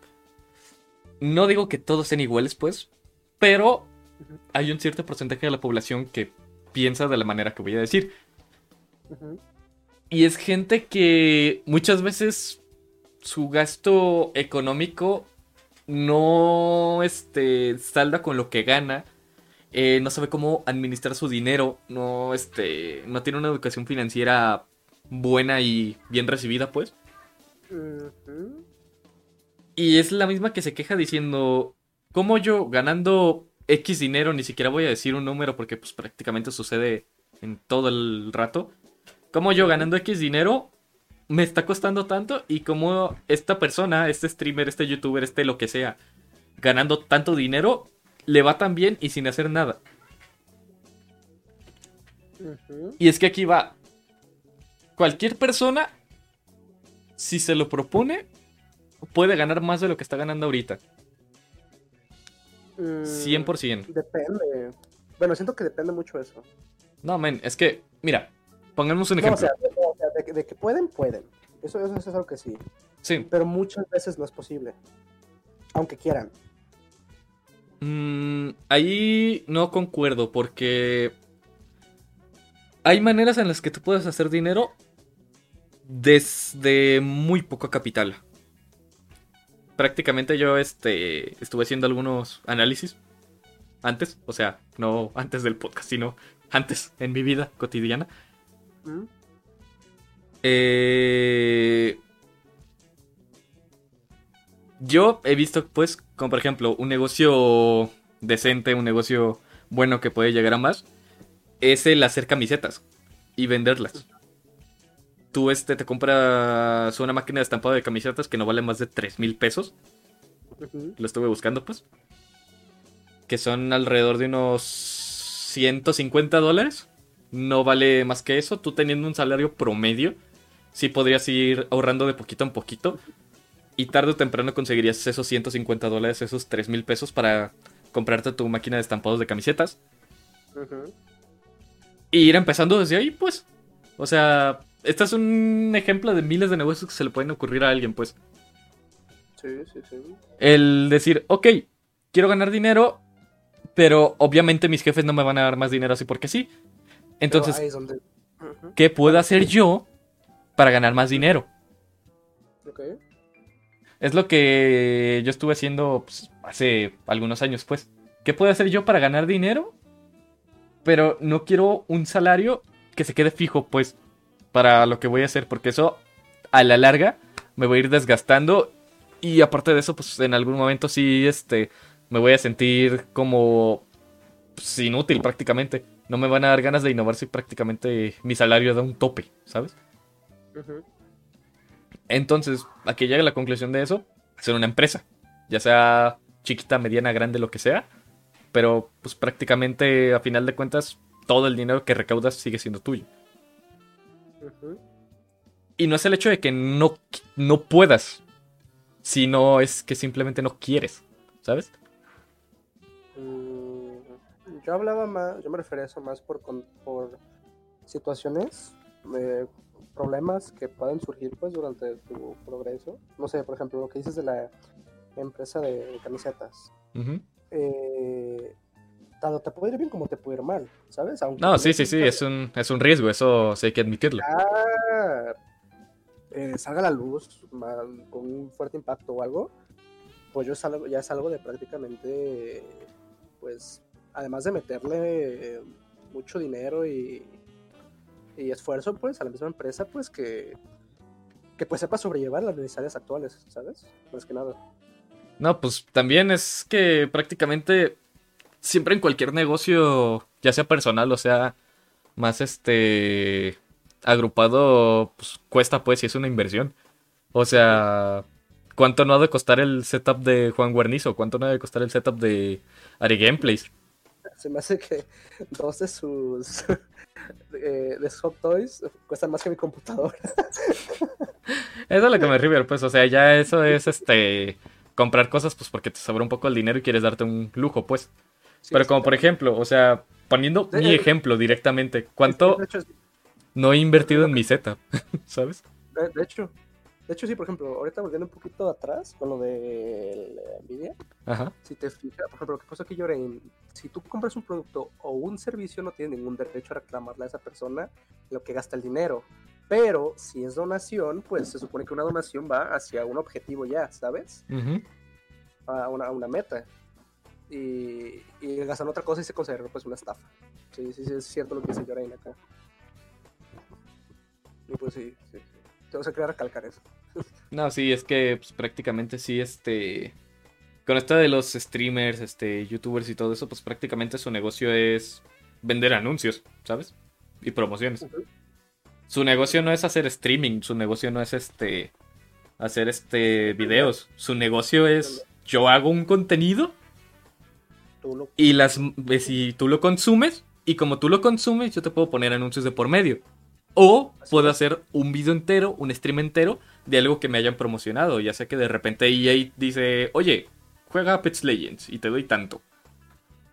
no digo que todos sean iguales, pues, pero hay un cierto porcentaje de la población que piensa de la manera que voy a decir. Y es gente que muchas veces su gasto económico no este, salda con lo que gana. Eh, no sabe cómo administrar su dinero. No, este, no tiene una educación financiera buena y bien recibida, pues. Y es la misma que se queja diciendo, ¿cómo yo ganando X dinero, ni siquiera voy a decir un número porque pues prácticamente sucede en todo el rato, ¿cómo yo ganando X dinero me está costando tanto y cómo esta persona, este streamer, este youtuber, este lo que sea, ganando tanto dinero, le va tan bien y sin hacer nada? Y es que aquí va, cualquier persona, si se lo propone, puede ganar más de lo que está ganando ahorita. 100%. Mm, depende. Bueno, siento que depende mucho eso. No, men, es que, mira, pongamos un ejemplo. o sea, de, que pueden, pueden. Eso, eso, es algo que sí. Sí. Pero muchas veces no es posible. Aunque quieran. Mm, ahí no concuerdo porque hay maneras en las que tú puedes hacer dinero desde muy poco capital prácticamente yo este, estuve haciendo algunos análisis antes, o sea, no antes del podcast, sino antes en mi vida cotidiana. Mm. Eh, yo he visto, pues, como por ejemplo, un negocio decente, un negocio bueno que puede llegar a más, es el hacer camisetas y venderlas tú este, te compras una máquina de estampado de camisetas que no vale más de 3 mil pesos. Lo estuve buscando, pues. que son alrededor de unos 150 dólares. No vale más que eso. Tú teniendo un salario promedio, sí podrías ir ahorrando de poquito en poquito. Y tarde o temprano conseguirías esos 150 dólares, esos 3 mil pesos para comprarte tu máquina de estampados de camisetas. Y ir empezando desde ahí, pues. O sea, este es un ejemplo de miles de negocios que se le pueden ocurrir a alguien, pues. Sí, sí, sí. El decir, ok, quiero ganar dinero, pero obviamente mis jefes no me van a dar más dinero así porque sí. Entonces, ¿qué puedo hacer yo para ganar más dinero? Es lo que yo estuve haciendo pues, hace algunos años, pues. ¿Qué puedo hacer yo para ganar dinero? Pero no quiero un salario que se quede fijo, pues, para lo que voy a hacer, porque eso a la larga me voy a ir desgastando y aparte de eso, pues en algún momento sí, este, me voy a sentir como pues, inútil prácticamente. No me van a dar ganas de innovar si prácticamente mi salario da un tope, ¿sabes? Entonces, aquí llega la conclusión de eso, hacer una empresa, ya sea chiquita, mediana, grande, lo que sea, pero pues prácticamente a final de cuentas todo el dinero que recaudas sigue siendo tuyo. Y no es el hecho de que no, no puedas, sino es que simplemente no quieres, ¿sabes? Mm, yo hablaba más, yo me refería a eso más por, por situaciones de problemas que pueden surgir pues durante tu progreso. No sé, por ejemplo, lo que dices de la empresa de camisetas. Eh, tanto te puede ir bien como te puede ir mal, ¿sabes? no, sí, sí, sí, es un, es un riesgo, eso sí hay que admitirlo. Eh, salga a la luz con un fuerte impacto o algo, pues yo salgo, ya es algo de prácticamente, pues, además de meterle mucho dinero y, y esfuerzo, pues, a la misma empresa, pues, que, que pues sepa sobrellevar las necesidades actuales, ¿sabes? Más que nada. No, pues también es que prácticamente siempre en cualquier negocio, ya sea personal o sea más este agrupado, pues cuesta pues si es una inversión. O sea, ¿cuánto no ha de costar el setup de Juan Guarnizo? ¿Cuánto no ha de costar el setup de Ari Gameplays? Se me hace que dos de sus de, de Hot Toys cuestan más que mi computadora. Eso es lo que me refiero, pues, o sea, ya eso es este comprar cosas pues porque te sobra un poco el dinero y quieres darte un lujo, pues. Pero como por ejemplo, o sea, poniendo mi ejemplo directamente, ¿cuánto no he invertido en mi setup? ¿Sabes? De, hecho, de hecho, sí, por ejemplo, ahorita volviendo un poquito atrás con lo de Nvidia, Ajá. si te fijas, por ejemplo, lo que pasa aquí, Lloren, si tú compras un producto o un servicio, no tienes ningún derecho a reclamarle a esa persona lo que gasta el dinero. Pero si es donación, pues se supone que una donación va hacia un objetivo ya, ¿sabes? a, una, a, una, meta. Y, y gastan otra cosa y se considera pues una estafa. Sí, sí, sí, es cierto lo que dice Yorain acá. Y pues sí, sí, sí. Tengo que recalcar eso. No, sí, es que pues, prácticamente sí, este... Con esto de los streamers, este, youtubers y todo eso, pues prácticamente su negocio es vender anuncios, ¿sabes? Y promociones. Su negocio no es hacer streaming, su negocio no es este hacer este videos, su negocio es yo hago un contenido y las si tú lo consumes y como tú lo consumes yo te puedo poner anuncios de por medio o puedo hacer un video entero, un stream entero de algo que me hayan promocionado, ya sea que de repente EA dice, "Oye, juega Apex Legends y te doy tanto."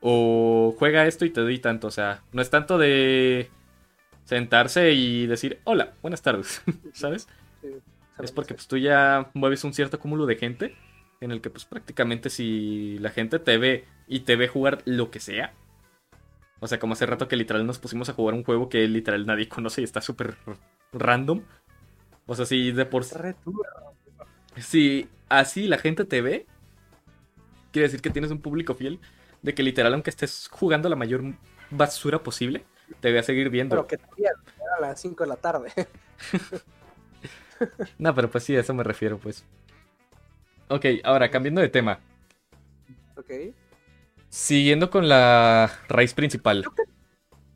O juega esto y te doy tanto, o sea, no es tanto de sentarse y decir, hola, buenas tardes, ¿sabes? es porque pues tú ya mueves un cierto cúmulo de gente en el que pues prácticamente si la gente te ve y te ve jugar lo que sea, o sea, como hace rato que literal nos pusimos a jugar un juego que literal nadie conoce y está súper random. O sea, si de por Si así la gente te ve, quiere decir que tienes un público fiel de que literal aunque estés jugando la mayor basura posible, te voy a seguir viendo. Pero que te a las 5 de la tarde. no, pero pues sí, a eso me refiero, pues. Ok, ahora cambiando de tema. Ok. Siguiendo con la raíz principal.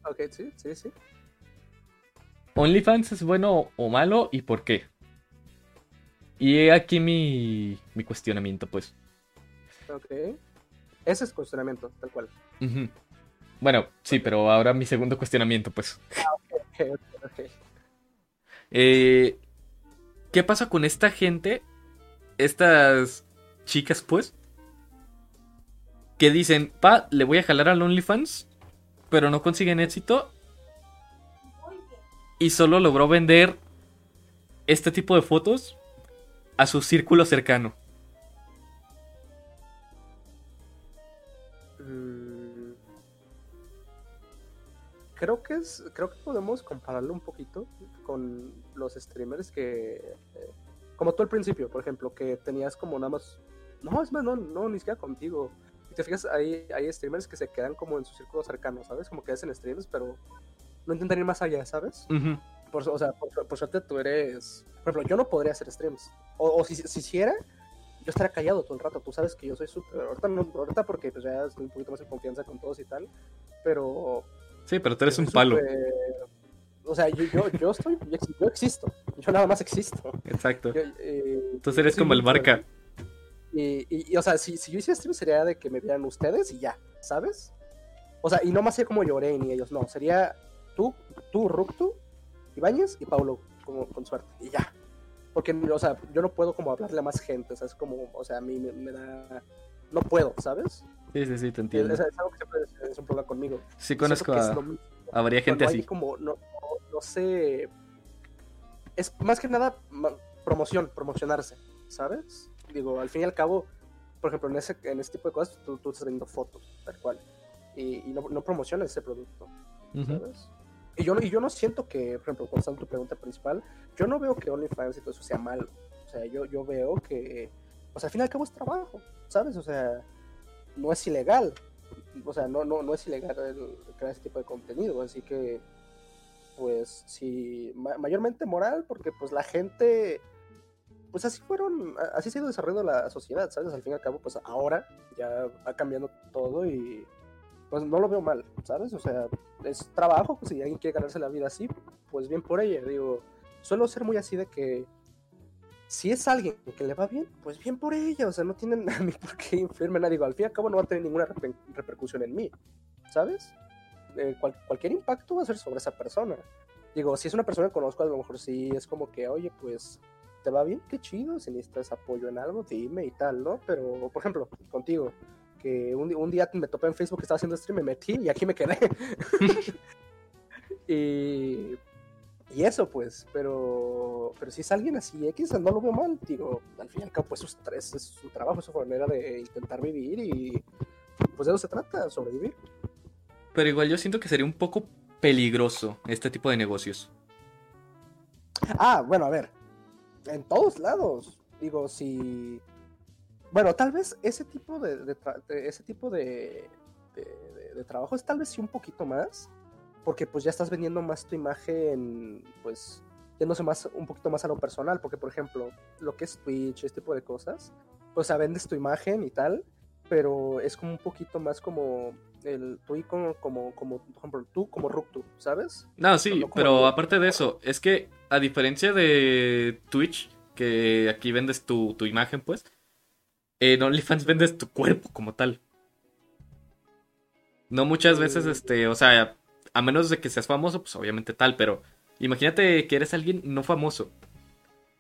Ok, sí, sí, sí. ¿OnlyFans es bueno o malo y por qué? Y he aquí mi, mi cuestionamiento, pues. Ok. Ese es cuestionamiento, tal cual. Ujú. Bueno, sí, pero ahora mi segundo cuestionamiento, pues. Ok, ok, ok. Eh, ¿Qué pasa con esta gente? Estas chicas, pues. Que dicen, pa, le voy a jalar al OnlyFans. Pero no consiguen éxito. Y solo logró vender este tipo de fotos a su círculo cercano. Mm, Creo que es, creo que podemos compararlo un poquito con los streamers que, eh, como tú al principio, por ejemplo, que tenías como nada más, no, es más, no, no, ni siquiera contigo. Te fijas, hay, hay streamers que se quedan como en su círculo cercano, ¿sabes? Como que hacen streams, pero no intentan ir más allá, ¿sabes? Por, o sea, por, por suerte tú eres, por ejemplo, yo no podría hacer streams. O, o si, si hiciera, yo estaría callado todo el rato. Tú sabes que yo soy súper, ahorita, no, ahorita porque pues ya estoy un poquito más en confianza con todos y tal, pero Sí, pero tú eres un palo. O sea, yo, yo, yo estoy, yo, ex- yo existo. Yo nada más existo. Exacto. Yo, eh, Entonces eres como el marca. Y, y, y, o sea, si, si yo hiciera stream sería de que me vieran ustedes y ya, ¿sabes? O sea, y no más sería como lloré ni ellos, no. Sería tú, tú, Ruktu, Ibáñez y Paulo, como con suerte, y ya. Porque, o sea, yo no puedo como hablarle a más gente, o sea, es como, o sea, a mí me, me da... No puedo, ¿sabes? Sí, sí, sí, te entiendo. es algo que siempre es, es un problema conmigo. Sí, conozco a, lo mismo a varias gente así. como no, no, no sé es más que nada promoción promocionarse sabes digo al fin y al cabo por ejemplo en ese en ese tipo de cosas tú, tú estás vendiendo fotos tal cual. Y, y no, no promocionas ese producto sabes y yo no- y yo no siento que por ejemplo contestando tu pregunta principal yo no veo que OnlyFans y todo eso sea malo. O sea yo yo veo que o sea al fin y al cabo es trabajo sabes o sea no es ilegal. O sea, no, no, no es ilegal el crear ese tipo de contenido, así que, pues, sí, ma- mayormente moral, porque pues la gente, pues así fueron, así se ha ido desarrollando la sociedad, ¿sabes? Al fin y al cabo, pues ahora ya va cambiando todo y, pues no lo veo mal, ¿sabes? O sea, es trabajo, pues si alguien quiere ganarse la vida así, pues bien por ella, digo, suelo ser muy así de que si es alguien que le va bien, pues bien por ella, o sea, no tienen a mí por qué influirme nada, digo, al fin y al cabo no va a tener ninguna reper- repercusión en mí, ¿sabes? Eh, cual- cualquier impacto va a ser sobre esa persona. Digo, si es una persona que conozco, a lo mejor sí es como que, oye, pues, ¿te va bien? Qué chido, si necesitas apoyo en algo, dime y tal, ¿no? Pero, por ejemplo, contigo, que un, día me topé en Facebook que estaba haciendo stream, me metí y aquí me quedé. y, y eso, pues, pero, pero si es alguien así X, no lo veo mal, digo, al fin y al cabo, pues, es su trabajo, es su manera de intentar vivir y, pues, de eso se trata, sobrevivir. Pero igual yo siento que sería un poco peligroso este tipo de negocios. Ah, bueno, a ver. En todos lados. Digo, si. Bueno, tal vez ese tipo de, ese tipo de, de, trabajo es tal vez sí un poquito más. Porque pues ya estás vendiendo más tu imagen, pues, yéndose más, un poquito más a lo personal. Porque, por ejemplo, lo que es Twitch, este tipo de cosas, pues, o vendes tu imagen y tal, pero es como un poquito más como el como, como, como, por ejemplo, tú como Ruktu, ¿sabes? No, sí, No pero aparte de eso, es que a diferencia de Twitch, que aquí vendes tu, tu imagen, pues, en OnlyFans vendes tu cuerpo como tal. No muchas veces, Mm. este, o sea, a menos de que seas famoso, pues obviamente tal, pero imagínate que eres alguien no famoso.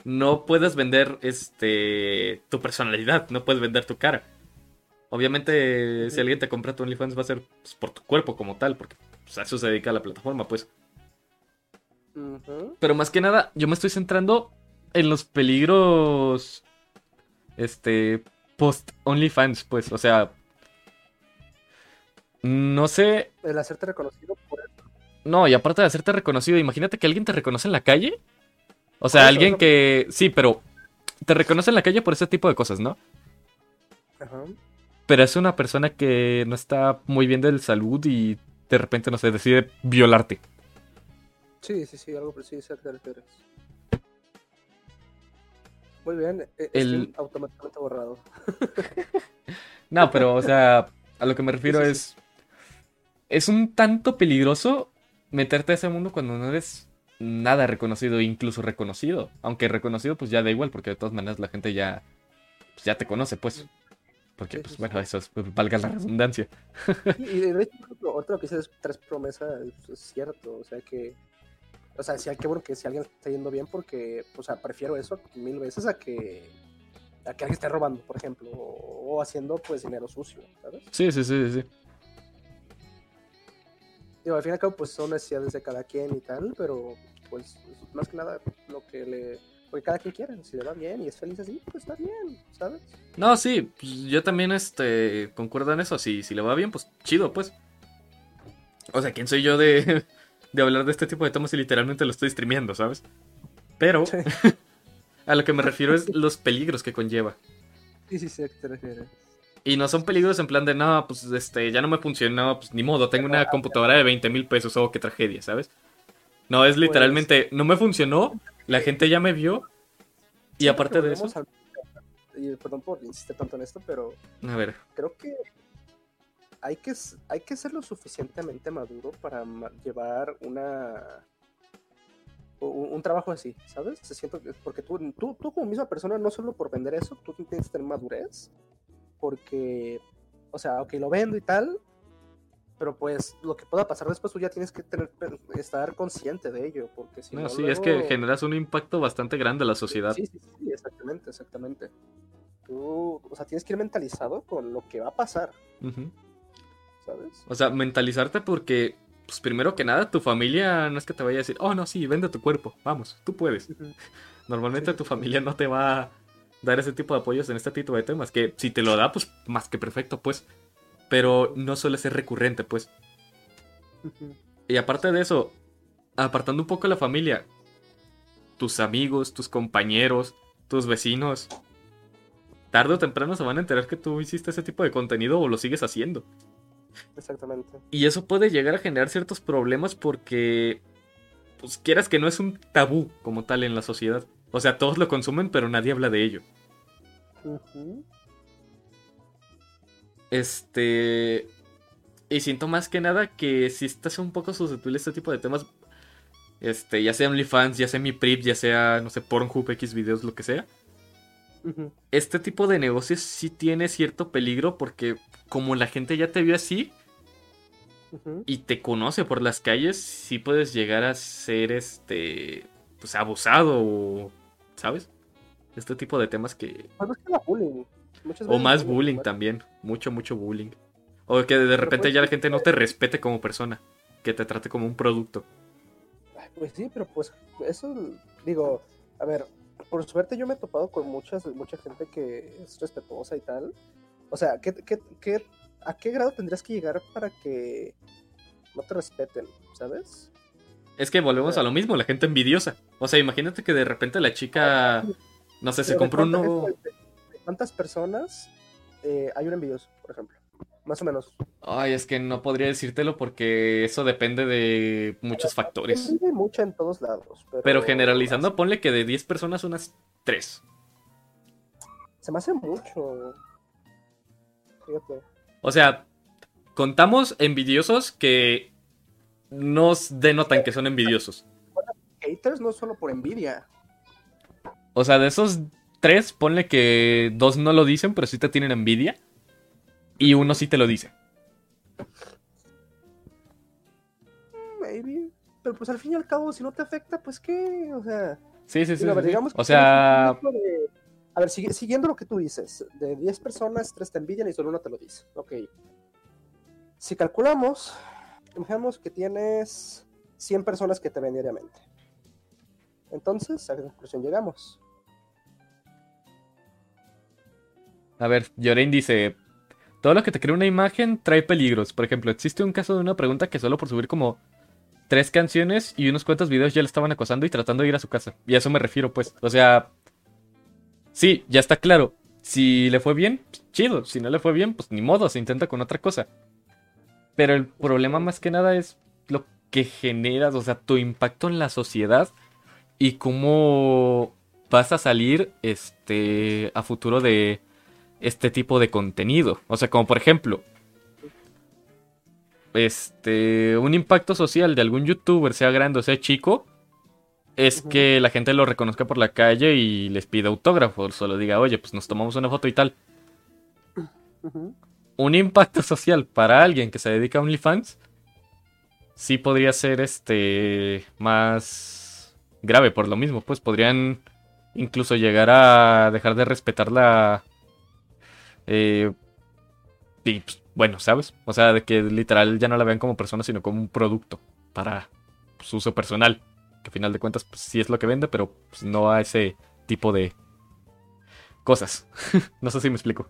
No puedes vender, este, tu personalidad, no puedes vender tu cara. Obviamente, si alguien te compra tu OnlyFans va a ser pues, por tu cuerpo como tal, porque pues, a eso se dedica la plataforma, pues. Pero más que nada, yo me estoy centrando en los peligros. Este. Post OnlyFans, pues. O sea. No sé. El hacerte reconocido por No, y aparte de hacerte reconocido, imagínate que alguien te reconoce en la calle. O sea, eso, alguien eso- que. Sí, pero. Te reconoce en la calle por ese tipo de cosas, ¿no? Ajá. Pero es una persona que no está muy bien de salud y de repente, no sé, decide violarte. Sí, sí, sí, algo qué te refieres. Muy bien, El- stream automáticamente borrado. No, pero, o sea, a lo que me refiero Sí, sí, es. Es un tanto peligroso meterte a ese mundo cuando no eres nada reconocido, incluso reconocido. Aunque reconocido, pues ya da igual, porque de todas maneras la gente ya. Pues ya te conoce, pues. Porque, Sí, pues sí, bueno, eso es, valga la redundancia. Y de hecho, otro que dices, tres promesas, es cierto, o sea que, o sea, sí, qué bueno que si alguien está yendo bien, porque, o sea, prefiero eso mil veces a que, a que alguien esté robando, por ejemplo, o, o haciendo, pues, dinero sucio, ¿sabes? Sí, sí, sí, sí. Digo, al fin y al cabo, pues, son necesidades de cada quien y tal, pero, pues, más que nada, lo que le, porque cada quien quiere, si le va bien y es feliz así, pues está bien, ¿sabes? No, sí, pues, yo también este, concuerdo en eso. Si, si le va bien, pues chido, pues. O sea, ¿quién soy yo de, de hablar de este tipo de temas y literalmente lo estoy streameando, ¿sabes? Pero Sí. a lo que me refiero es los peligros que conlleva. Sí, sí, sí, ¿a qué te refieres? Y no son peligros en plan de, no, pues este, ya no me funcionó, pues ni modo, tengo una computadora de 20 mil pesos, oh, qué tragedia, ¿sabes? No, es literalmente, no me funcionó, la gente ya me vio, y Sí, aparte de eso, al- y perdón por insistir tanto en esto, pero a ver, creo que hay que, hay que ser lo suficientemente maduro para llevar una un, un trabajo así, ¿sabes? Se siento que porque tú, tú, tú como misma persona, no solo por vender eso, tú tienes que tener madurez, porque, o sea, ok, lo vendo y tal, pero pues lo que pueda pasar después tú ya tienes que tener, estar consciente de ello, porque si no, no, sí, es que generas un impacto bastante grande a la sociedad. Sí, sí, sí, exactamente, exactamente. Tú, o sea, tienes que ir mentalizado con lo que va a pasar. ¿sabes? O sea, mentalizarte porque, pues primero que nada, tu familia no es que te vaya a decir, oh, no, sí, vende tu cuerpo, vamos, tú puedes. Normalmente Sí, tu familia no te va a dar ese tipo de apoyos en este tipo de temas, que si te lo da, pues más que perfecto, pues. Pero no suele ser recurrente, pues. Y aparte de eso, apartando un poco la familia, tus amigos, tus compañeros, tus vecinos, tarde o temprano se van a enterar que tú hiciste ese tipo de contenido o lo sigues haciendo. Exactamente. Y eso puede llegar a generar ciertos problemas porque, pues quieras que no es un tabú como tal en la sociedad. O sea, todos lo consumen, pero nadie habla de ello. Ujú. Este. Y siento más que nada que si estás un poco susceptible a este tipo de temas, este, ya sea OnlyFans, ya sea mi PRIP, ya sea, no sé, Pornhub, X videos, lo que sea, este tipo de negocios sí tiene cierto peligro porque como la gente ya te vio así y te conoce por las calles, sí puedes llegar a ser, este, pues abusado o, ¿sabes? Este tipo de temas que... Pues más que la bullying. Muchas O más bullying, también, mucho, mucho bullying. O que de repente pues ya la gente no te respete como persona, que te trate como un producto. Ay, Pues sí, pero pues eso, digo, a ver, por suerte yo me he topado con muchas, mucha gente que es respetuosa y tal. O sea, ¿qué, qué, qué- a qué grado tendrías que llegar para que no te respeten, ¿sabes? Es que volvemos a lo mismo, la gente envidiosa. O sea, imagínate que de repente la chica, no sé, se Pero ¿de compró un nuevo... ¿Cuántas personas eh, hay un envidioso, por ejemplo? Más o menos. Ay, es que no podría decírtelo porque eso depende de muchos factores. Hay mucha en todos lados. Pero, Pero generalizando, ponle que de 10 personas unas 3. Se me hace mucho. Fíjate. O sea, contamos envidiosos que nos denotan que son envidiosos. Haters no solo por envidia. O sea, de esos tres, ponle que dos no lo dicen, pero sí te tienen envidia. Y uno sí te lo dice. Maybe. Pero pues al fin y al cabo, si no te afecta, pues qué. O sea. Sí, sí, sí. digamos O sea, de- A ver, sigue- siguiendo lo que tú dices, de 10 personas, 3 te envidian y solo uno te lo dice. Ok. Si calculamos, imaginemos que tienes 100 personas que te ven diariamente. Entonces, ¿a qué conclusión llegamos? A ver, Yorain dice: Todo lo que te crea una imagen trae peligros. Por ejemplo, existe un caso de una pregunta que solo por subir como tres canciones y unos cuantos videos ya le estaban acosando y tratando de ir a su casa. Y a eso me refiero, pues. O sea, sí, ya está claro. Si le fue bien, chido. Si no le fue bien, pues ni modo, se intenta con otra cosa. Pero el problema más que nada es lo que generas, o sea, tu impacto en la sociedad y cómo vas a salir este a futuro de este tipo de contenido. O sea, como por ejemplo, este, un impacto social de algún youtuber, sea grande o sea chico, es que la gente lo reconozca por la calle y les pida autógrafos, solo diga, oye, pues nos tomamos una foto y tal. un impacto social para alguien que se dedica a OnlyFans sí podría ser este más grave por lo mismo, pues podrían incluso llegar a dejar de respetar la eh, y, pues, bueno, ¿sabes? O sea, de que literal ya no la vean como persona, sino como un producto para su uso personal. Que al final de cuentas, pues, sí es lo que vende, pero pues, no a ese tipo de cosas. no sé si me explico.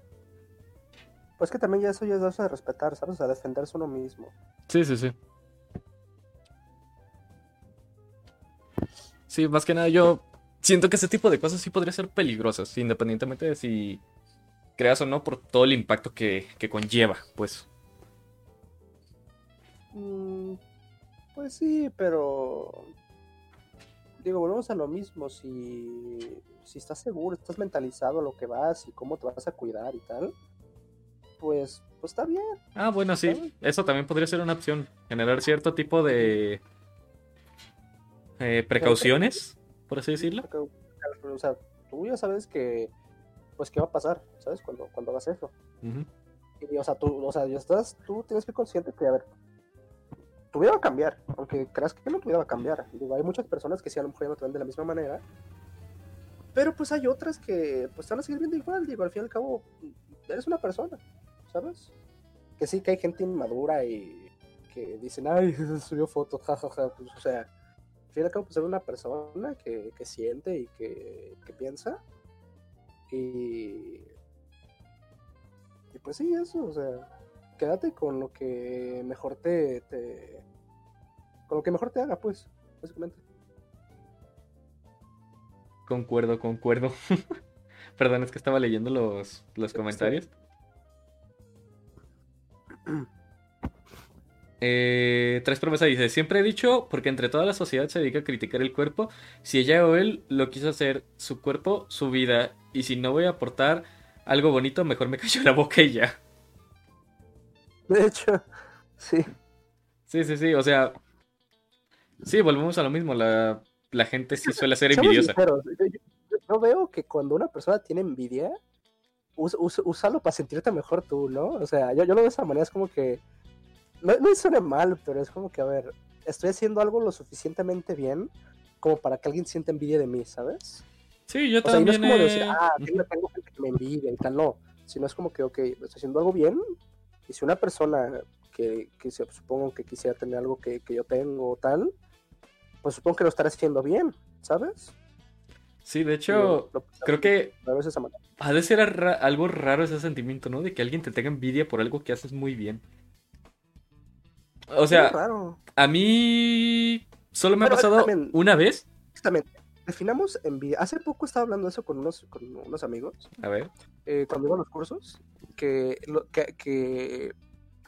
Pues que también ya eso ya es de respetar, ¿sabes? O sea, defenderse uno mismo. Sí, sí, sí. Sí, más que nada yo siento que ese tipo de cosas sí podría ser peligrosas, independientemente de si creas o no por todo el impacto que, conlleva, pues. Mm, pues sí, pero digo, volvemos a lo mismo, si, si estás seguro, estás mentalizado a lo que vas y cómo te vas a cuidar y tal, pues, pues está bien. Ah, bueno, sí, eso también podría ser una opción, generar cierto tipo de eh, precauciones, por así decirlo. O sea, tú ya sabes que pues qué va a pasar, ¿sabes? Cuando, cuando hagas eso. Y, o sea, tú, o sea, ya estás, tú tienes que ser consciente que, a ver, tu vida va a cambiar, aunque creas que no tu vida va a cambiar. Digo, hay muchas personas que sí a lo mejor ya no te ven de la misma manera, pero pues hay otras que pues están a seguir viendo igual, digo, al fin y al cabo, eres una persona, ¿sabes? Que sí que hay gente inmadura y que dicen, ay, subió fotos, jajaja, pues, o sea, al fin y al cabo, pues eres una persona que, que siente y que, que piensa y, y pues sí, eso, o sea, quédate con lo que mejor te, te con lo que mejor te haga, pues, básicamente. Concuerdo, concuerdo. Perdón, es que estaba leyendo los, los comentarios. Eh, Tres promesas dice, siempre he dicho, porque entre toda la sociedad se dedica a criticar el cuerpo, si ella o él lo quiso hacer, su cuerpo, su vida, y si no voy a aportar algo bonito, mejor me callo la boca y ya. De hecho, sí. Sí, sí, sí, o sea, sí, volvemos a lo mismo, la, gente sí suele ser envidiosa. yo, veo que cuando una persona tiene envidia, úsalo para sentirte mejor tú, ¿no? O sea, yo, yo lo veo de esa manera, es como que no, no suena mal, pero es como que, a ver, estoy haciendo algo lo suficienciendo bien como para que alguien sienta envidia de mí, ¿sabes? Sí, yo también. Sea, no es como decir, ah, tengo, gente que me envidia y tal, no. Sino es como que, ok, estoy haciendo algo bien. Y si una persona que, que se, supongo que quisiera tener algo que, que yo tengo o tal, pues supongo que lo estará haciendo bien, ¿sabes? Sí, de hecho, creo que ha de ser algo raro ese sentimiento, ¿no? De que alguien te tenga envidia por algo que haces muy bien. O sea, a mí solo me ha pasado una vez. Exactamente. Definamos envidia. Hace poco estaba hablando eso con unos, con unos amigos. A ver. Eh, cuando iba a los cursos, que, que, que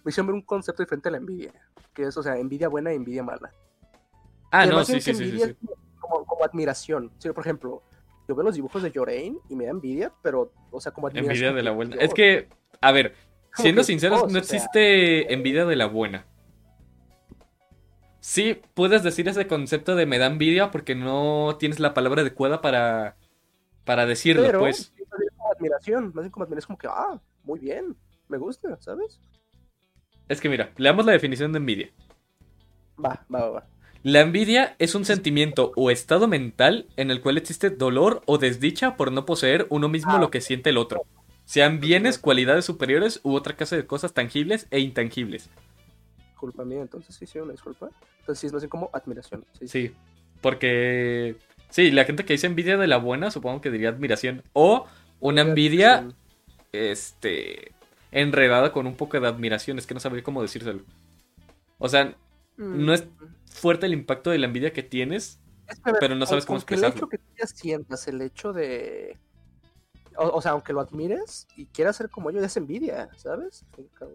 me hicieron ver un concepto diferente a la envidia. Que es, o sea, envidia buena y envidia mala. Ah, no, sí, sí, sí, sí, Como, como, admiración. Sí, por ejemplo, yo veo los dibujos de Yorain y me da envidia, pero, o sea, como admiración. Envidia de la buena. Es que, a ver, siendo sinceros, no existe envidia de la buena. Sí, puedes decir ese concepto de me da envidia porque no tienes la palabra adecuada para, para decirlo, Pero, pues. como admiración, más bien como admiración, como que, ah, muy bien, me gusta, ¿sabes? Es que mira, leamos la definición de envidia. Va, va, va. La envidia es un sentimiento o estado mental en el cual existe dolor o desdicha por no poseer uno mismo ah, lo que siente el otro, sean bienes, cualidades superiores u otra clase de cosas tangibles e intangibles culpa mía, entonces sí, sí, una disculpa. Entonces sí es más bien como admiración. Sí, porque sí, la gente que dice envidia de la buena, supongo que diría admiración. O una envidia, este, enredada con un poco de admiración. Es que no sabría cómo decírselo. O sea, mm. no es fuerte el impacto de la envidia que tienes, pero no sabes cómo expresarlo. El hecho que tú ya sientas, el hecho de o, sea, aunque lo admires y quieras ser como ellos, es envidia, ¿sabes?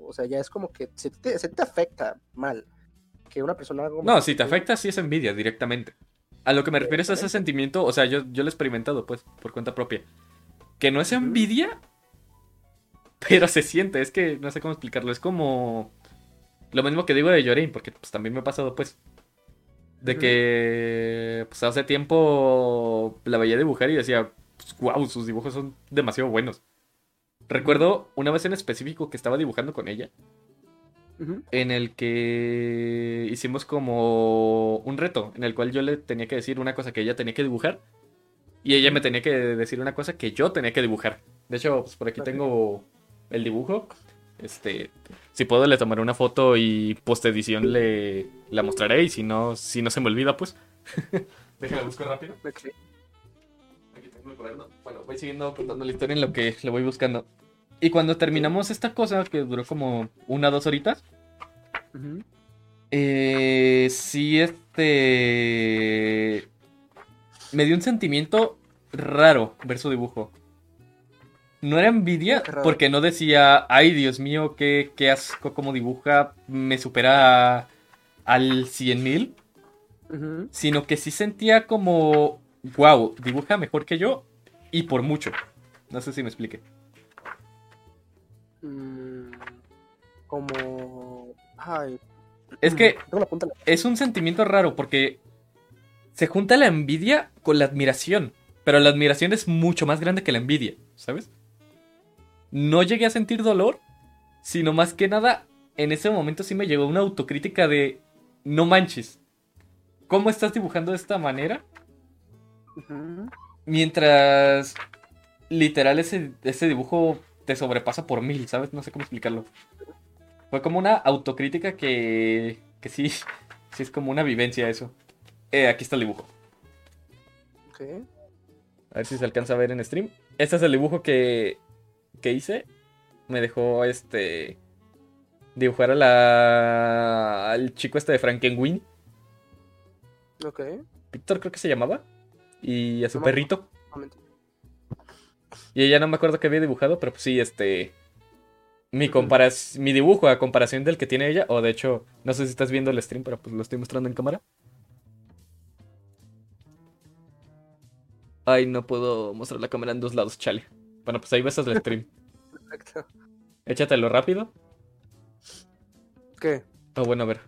O sea, ya es como que se te, te afecta mal que una persona No, si te afecta, sí es envidia directamente. A lo que me refieres a ese sentimiento, o sea, yo, yo lo he experimentado, pues, por cuenta propia. Que no es envidia, pero se siente, es que no sé cómo explicarlo. Es como lo mismo que digo de Llorín, porque pues también me ha pasado, pues, de que pues hace tiempo la veía dibujar y decía, wow, sus dibujos son demasiado buenos. Recuerdo una vez en específico que estaba dibujando con ella, en el que hicimos como un reto, en el cual yo le tenía que decir una cosa que ella tenía que dibujar, y ella me tenía que decir una cosa que yo tenía que dibujar. De hecho, pues por aquí tengo el dibujo. Este, si puedo le tomaré una foto y post edición le la mostraré y si no, si no se me olvida, pues. Déjala busco rápido. Cuaderno. Bueno, voy siguiendo contando la historia en lo que le voy buscando. Y cuando terminamos esta cosa, que duró como una o dos horitas, eh, sí, este. Me dio un sentimiento raro ver su dibujo. No era envidia, porque no decía, ay Dios mío, qué, qué asco como dibuja, me supera al 100.000, Ujú. sino que sí sentía como, wow, dibuja mejor que yo y por mucho. No sé si me explique. Mm, como. Ay. Es que la- es un sentimiento raro porque se junta la envidia con la admiración, pero la admiración es mucho más grande que la envidia, ¿sabes? No llegué a sentir dolor, sino más que nada, en ese momento sí me llegó una autocrítica de, no manches, ¿cómo estás dibujando de esta manera? Mientras literal ese, ese dibujo te sobrepasa por mil, ¿sabes? No sé cómo explicarlo. Fue como una autocrítica que, que sí, sí es como una vivencia eso. Eh, aquí está el dibujo. Ok. A ver si se alcanza a ver en stream. Este es el dibujo que, que hice. Me dejó este dibujar a la, al chico este de Frankenweenie. Ok. Víctor creo que se llamaba. Y a su perrito. Y ella no me acuerdo que había dibujado, pero pues sí, este. Mi, comparas mi dibujo a comparación del que tiene ella, o de hecho, no sé si estás viendo el stream, pero pues lo estoy mostrando en cámara. Ay, no puedo mostrar la cámara en dos lados, chale. Bueno, pues ahí ves el stream. Perfecto. Échatelo rápido. ¿Qué? Oh, bueno, a ver.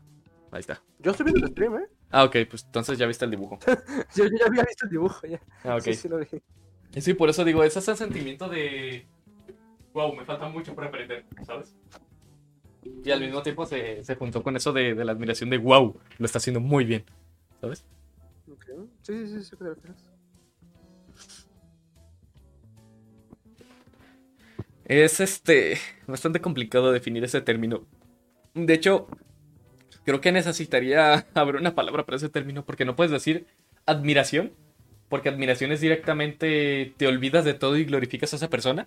Ahí está. Yo estoy viendo el stream, ¿eh? Ah, ok, pues entonces ya viste el dibujo. Yo, yo ya había visto el dibujo, ya. Ah, ok. Sí, sí lo vi. Sí, por eso digo, ese es el sentimiento de. Wow, me falta mucho por aprender, ¿sabes? Y al mismo tiempo se, se juntó con eso de, de la admiración de wow, lo está haciendo muy bien, ¿sabes? Ok. Sí, sí, sí, sí, ¿a qué te refieres? Es este. bastante complicado definir ese término. De hecho, creo que necesitaría haber una palabra para ese término, porque no puedes decir admiración, porque admiración es directamente te olvidas de todo y glorificas a esa persona.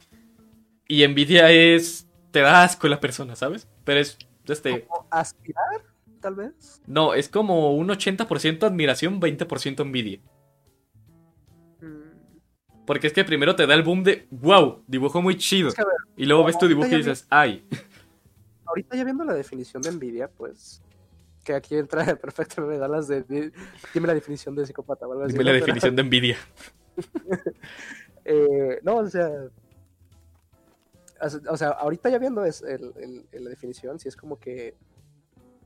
Y envidia es. te da asco la persona, ¿sabes? Pero es. Este. ¿O aspirar, tal vez? No, es como un 80% admiración, 20% envidia. Mm, Porque es que primero te da el boom de wow, dibujo muy chido. Es que a ver, Y luego ves tu dibujo y vi- dices, ay. ahorita ya viendo la definición de envidia, pues. Que aquí entra perfecto, me da las de. di- Dime la definición de psicópata o algo así. Dime la definición de envidia. eh, no, o sea. O sea, ahorita ya viendo es el, el- el- la definición, sí es como que.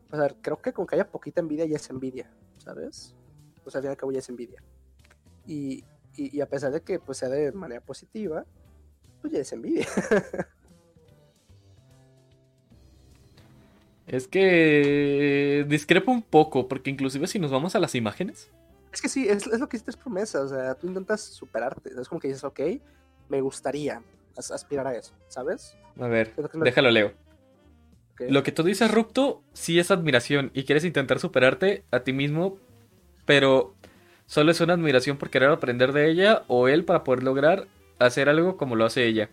O sea, creo que con que haya poquita envidia ya es envidia, ¿sabes? O sea, al fin y al cabo ya es envidia. Y, y, y a pesar de que pues sea de manera positiva, pues ya es envidia. Es que discrepo un poco, porque inclusive si nos vamos a las imágenes, Es que sí, es, es lo que hiciste es promesa, o sea, tú intentas superarte, es como que dices, ok, me gustaría as- aspirar a eso, ¿sabes? a ver, lo déjalo leo. Lo que tú dices, Rupto, sí es admiración y quieres intentar superarte a ti mismo, pero solo es una admiración por querer aprender de ella o él para poder lograr hacer algo como lo hace ella.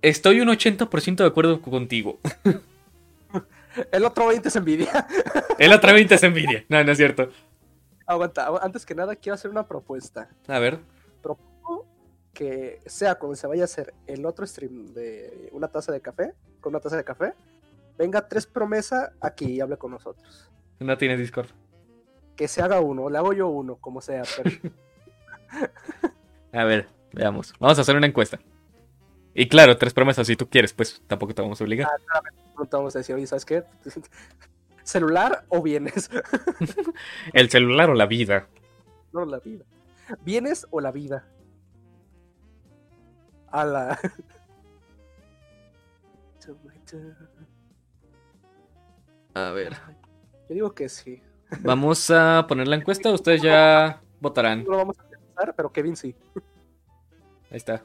Estoy un 80% de acuerdo contigo. El otro 20 es envidia. El otra 20 es envidia. No, no es cierto. Aguanta, agu- antes que nada quiero hacer una propuesta. A ver, Propongo que sea cuando se vaya a hacer el otro stream de una taza de café, con una taza de café, venga tres promesa aquí y hable con nosotros. no tienes Discord. Que se haga uno, le hago yo uno, como sea, pero A ver, veamos. Vamos a hacer una encuesta. Y claro, tres promesas si tú quieres, pues tampoco te vamos a obligar. no te vamos a decir, oye, ¿sabes qué? ¿Celular o bienes? El celular o la vida. no, la vida. ¿Bienes o la vida? A la... A ver. Yo digo que sí. Vamos a poner la encuesta, ustedes ya votarán. No lo vamos a empezar, pero Kevin sí. Ahí está.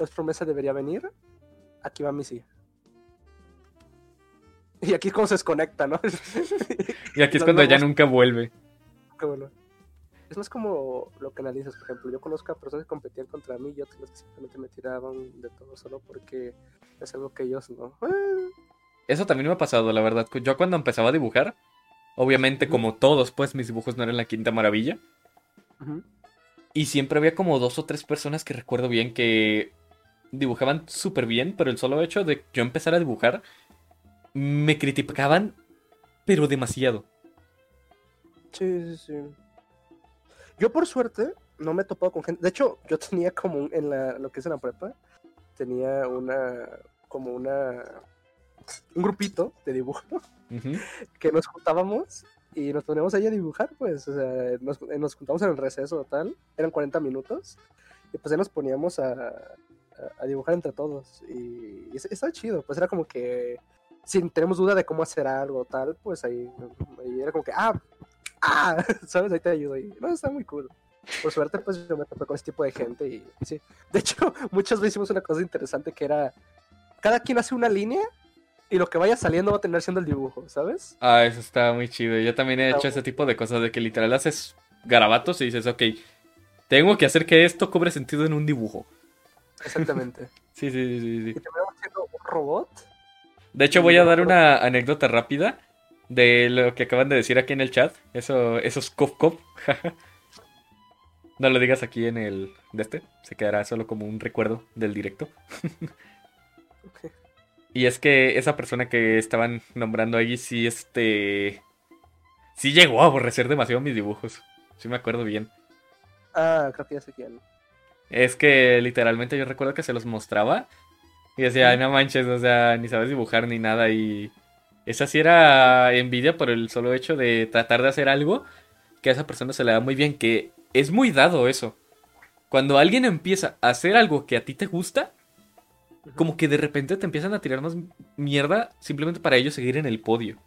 Entonces promesa debería venir. Aquí va mi sí. Y aquí es como se desconecta, ¿no? Y aquí es cuando ya nunca vuelve. Es más como lo que analizas, por ejemplo. Yo conozco a personas que competían contra mí y otros que simplemente me tiraban de todo solo porque es algo que ellos no. Eso también me ha pasado, la verdad. Yo cuando empezaba a dibujar, obviamente como todos, pues mis dibujos no eran la quinta maravilla. Y siempre había como dos o tres personas que recuerdo bien que dibujaban súper bien, pero el solo hecho de yo empezar a dibujar me criticaban, pero demasiado. Sí, sí, sí. Yo por suerte no me he topado con gente. De hecho, yo tenía como un- en la, lo que es en la prepa, tenía una, como una, un grupito de dibujo que nos juntábamos y nos poníamos ahí a dibujar, pues, o sea, nos, nos juntamos en el receso o tal, eran 40 minutos, y pues ahí nos poníamos a, a- a dibujar entre todos, y, y es- estaba chido, pues era como que, si tenemos duda de cómo hacer algo o tal, pues ahí, ahí era como que, ah, ah, ¿sabes? Ahí te ayudo, y no, está muy cool. Por suerte, pues yo me topé con ese tipo de gente, y, y sí. De hecho, muchas veces hicimos una cosa interesante que era, cada quien hace una línea, y lo que vaya saliendo va a tener siendo el dibujo, ¿sabes? Ah, eso está muy chido. Yo también he Está hecho ese tipo de cosas de que literal haces garabatos y dices, ok, tengo que hacer que esto cobre sentido en un dibujo. Exactamente. Sí, sí, sí, sí, y terminamos siendo un robot. De hecho, voy a dar una anécdota rápida de lo que acaban de decir aquí en el chat. Eso, esos cop cop. no lo digas aquí en el de este. Se quedará solo como un recuerdo del directo. Ok. Y es que esa persona que estaban nombrando ahí sí, este... Sí llegó a aborrecer demasiado mis dibujos. Sí me acuerdo bien. Ah, creo que ya sé quién. Es que literalmente yo recuerdo que se los mostraba. Y decía, "Ay, no manches, o sea, ni sabes dibujar ni nada. Y esa sí era envidia por el solo hecho de tratar de hacer algo que a esa persona se le da muy bien. Que es muy dado eso. Cuando alguien empieza a hacer algo que a ti te gusta, como que de repente te empiezan a tirar más mierda simplemente para ellos seguir en el podio.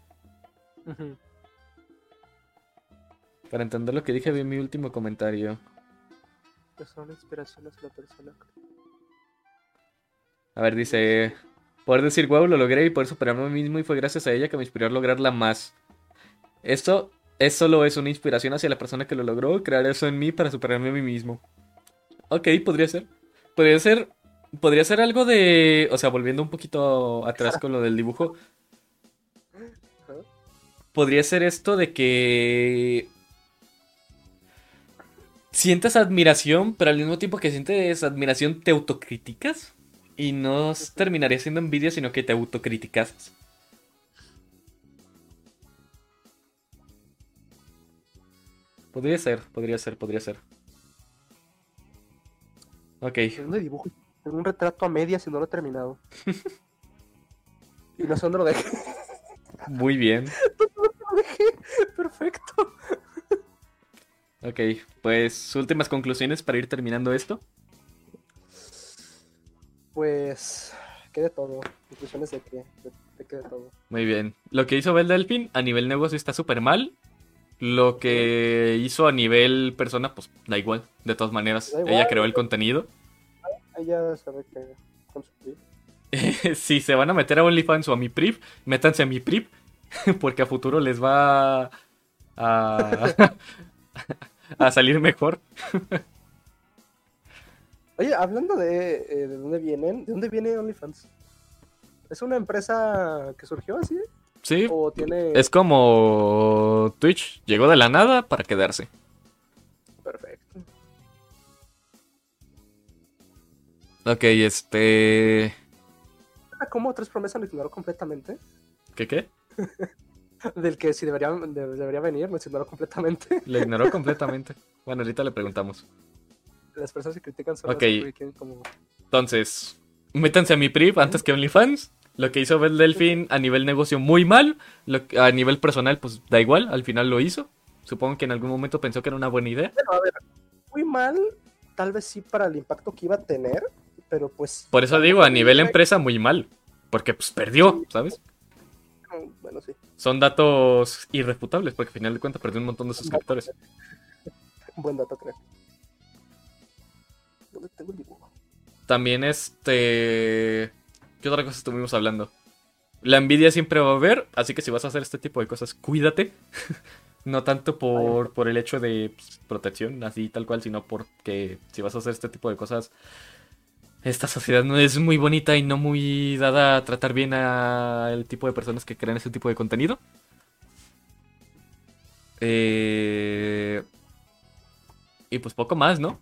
Para entender lo que dije, vi mi último comentario. Que son inspiraciones de la persona. A ver, dice. Poder decir, wow, lo logré y poder superarme a mí mismo y fue gracias a ella que me inspiró a lograrla más. Esto es solo es una inspiración hacia la persona que lo logró, crear eso en mí para superarme a mí mismo. Ok, podría ser. Podría ser. Podría ser algo de. O sea, volviendo un poquito atrás con lo del dibujo. Podría ser esto de que. Sientes admiración, pero al mismo tiempo que sientes admiración, te autocriticas. Y no terminaría siendo envidia, sino que te autocriticas. Podría ser, podría ser, podría ser. Ok, ¿De dónde dibujo? Tengo un retrato a medias y no lo he terminado. y no sé dónde lo dejé. muy bien. lo dejé. Perfecto. Ok, pues últimas conclusiones para ir terminando esto. Pues. Que de todo. Conclusiones de que. De, de que de todo. Muy bien. Lo que hizo Bel Delfin a nivel negocio está súper mal. Lo que hizo a nivel persona, pues da igual. De todas maneras, ella creó el contenido. Ella sabe que. Con su si se van a meter a OnlyFans o a mi PRIV, métanse a mi PRIV. Porque a futuro les va a, a salir mejor. Oye, hablando de, eh, de dónde vienen, ¿de dónde viene OnlyFans? ¿Es una empresa que surgió así? Sí, ¿O tiene.? es como Twitch. Llegó de la nada para quedarse. Perfecto. Ok, este... ¿Cómo tres promesas lo ignoró completamente? ¿Qué qué? Del que si debería, de- debería venir, lo ignoró completamente. Le ignoró completamente. Bueno, ahorita le preguntamos. Las personas que critican son Ok. las que como. Entonces, métanse a mi PRIV antes que OnlyFans. Lo que hizo Bel Delfin a nivel negocio muy mal. Lo que- a nivel personal, pues da igual, al final lo hizo. Supongo que en algún momento pensó que era una buena idea. Bueno, a ver, muy mal, tal vez sí para el impacto que iba a tener, pero pues. Por eso digo, a nivel empresa, muy mal. Porque pues perdió, ¿sabes? Bueno, sí. Son datos irrefutables, porque al final de cuentas perdió un montón de suscriptores. Un buen dato, creo. ¿Dónde tengo el dibujo? También este... ¿Qué otra cosa estuvimos hablando? La envidia siempre va a haber, así que si vas a hacer este tipo de cosas, cuídate. no tanto por, por el hecho de pues, protección, así tal cual, sino porque si vas a hacer este tipo de cosas, esta sociedad no es muy bonita y no muy dada a tratar bien al tipo de personas que crean ese tipo de contenido. Eh... Y pues poco más, ¿no?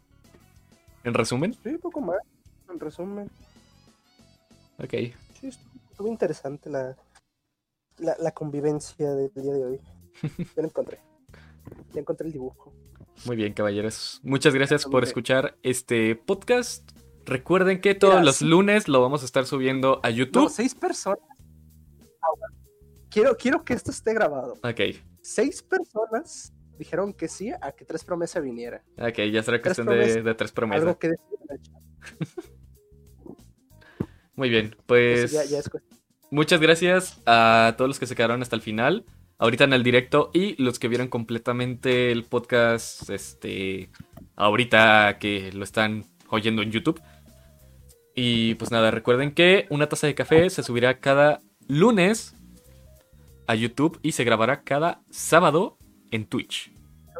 En resumen. Sí, poco más. En resumen. Ok. Sí, estuvo, interesante la, la, la convivencia del día de hoy. Ya lo encontré. Ya encontré el dibujo. Muy bien, caballeros. Muchas gracias por escuchar este podcast. Recuerden que todos Mira, los sí. lunes lo vamos a estar subiendo a No, YouTube. seis personas. Ah. Quiero, quiero que esto esté grabado. Ok, Seis personas dijeron que sí a que Tres Promesa viniera. ok, ya será cuestión de, promesas. de tres promesas. Algo que decir en el chat. Muy bien, pues ya, ya es cuestión. muchas gracias a todos los que se quedaron hasta el final. Ahorita en el directo y los que vieron completamente el podcast, este, ahorita que lo están oyendo en YouTube. Y pues nada, recuerden que una taza de café se subirá cada lunes a YouTube y se grabará cada sábado en Twitch.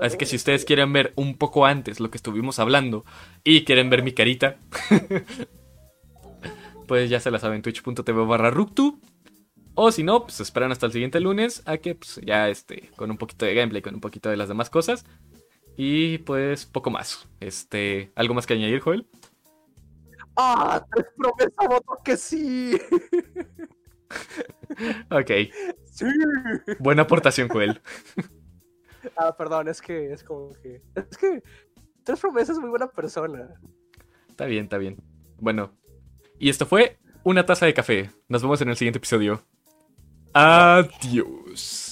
Así que si ustedes quieren ver un poco antes lo que estuvimos hablando y quieren ver mi carita, pues ya se la saben, twitch.tv barra Ruktu. O si no, pues esperan hasta el siguiente lunes a que pues, ya esté con un poquito de gameplay, con un poquito de las demás cosas. Y pues poco más. Este, ¿algo más que añadir, Joel? ¡Ah! Tres Promesa votó que sí. Ok, ¡Sí! buena aportación, Joel. Ah, perdón, es que es como que. Es que Tres Promesas es muy buena persona. Está bien, está bien. Bueno, y esto fue una taza de café. Nos vemos en el siguiente episodio. Adiós.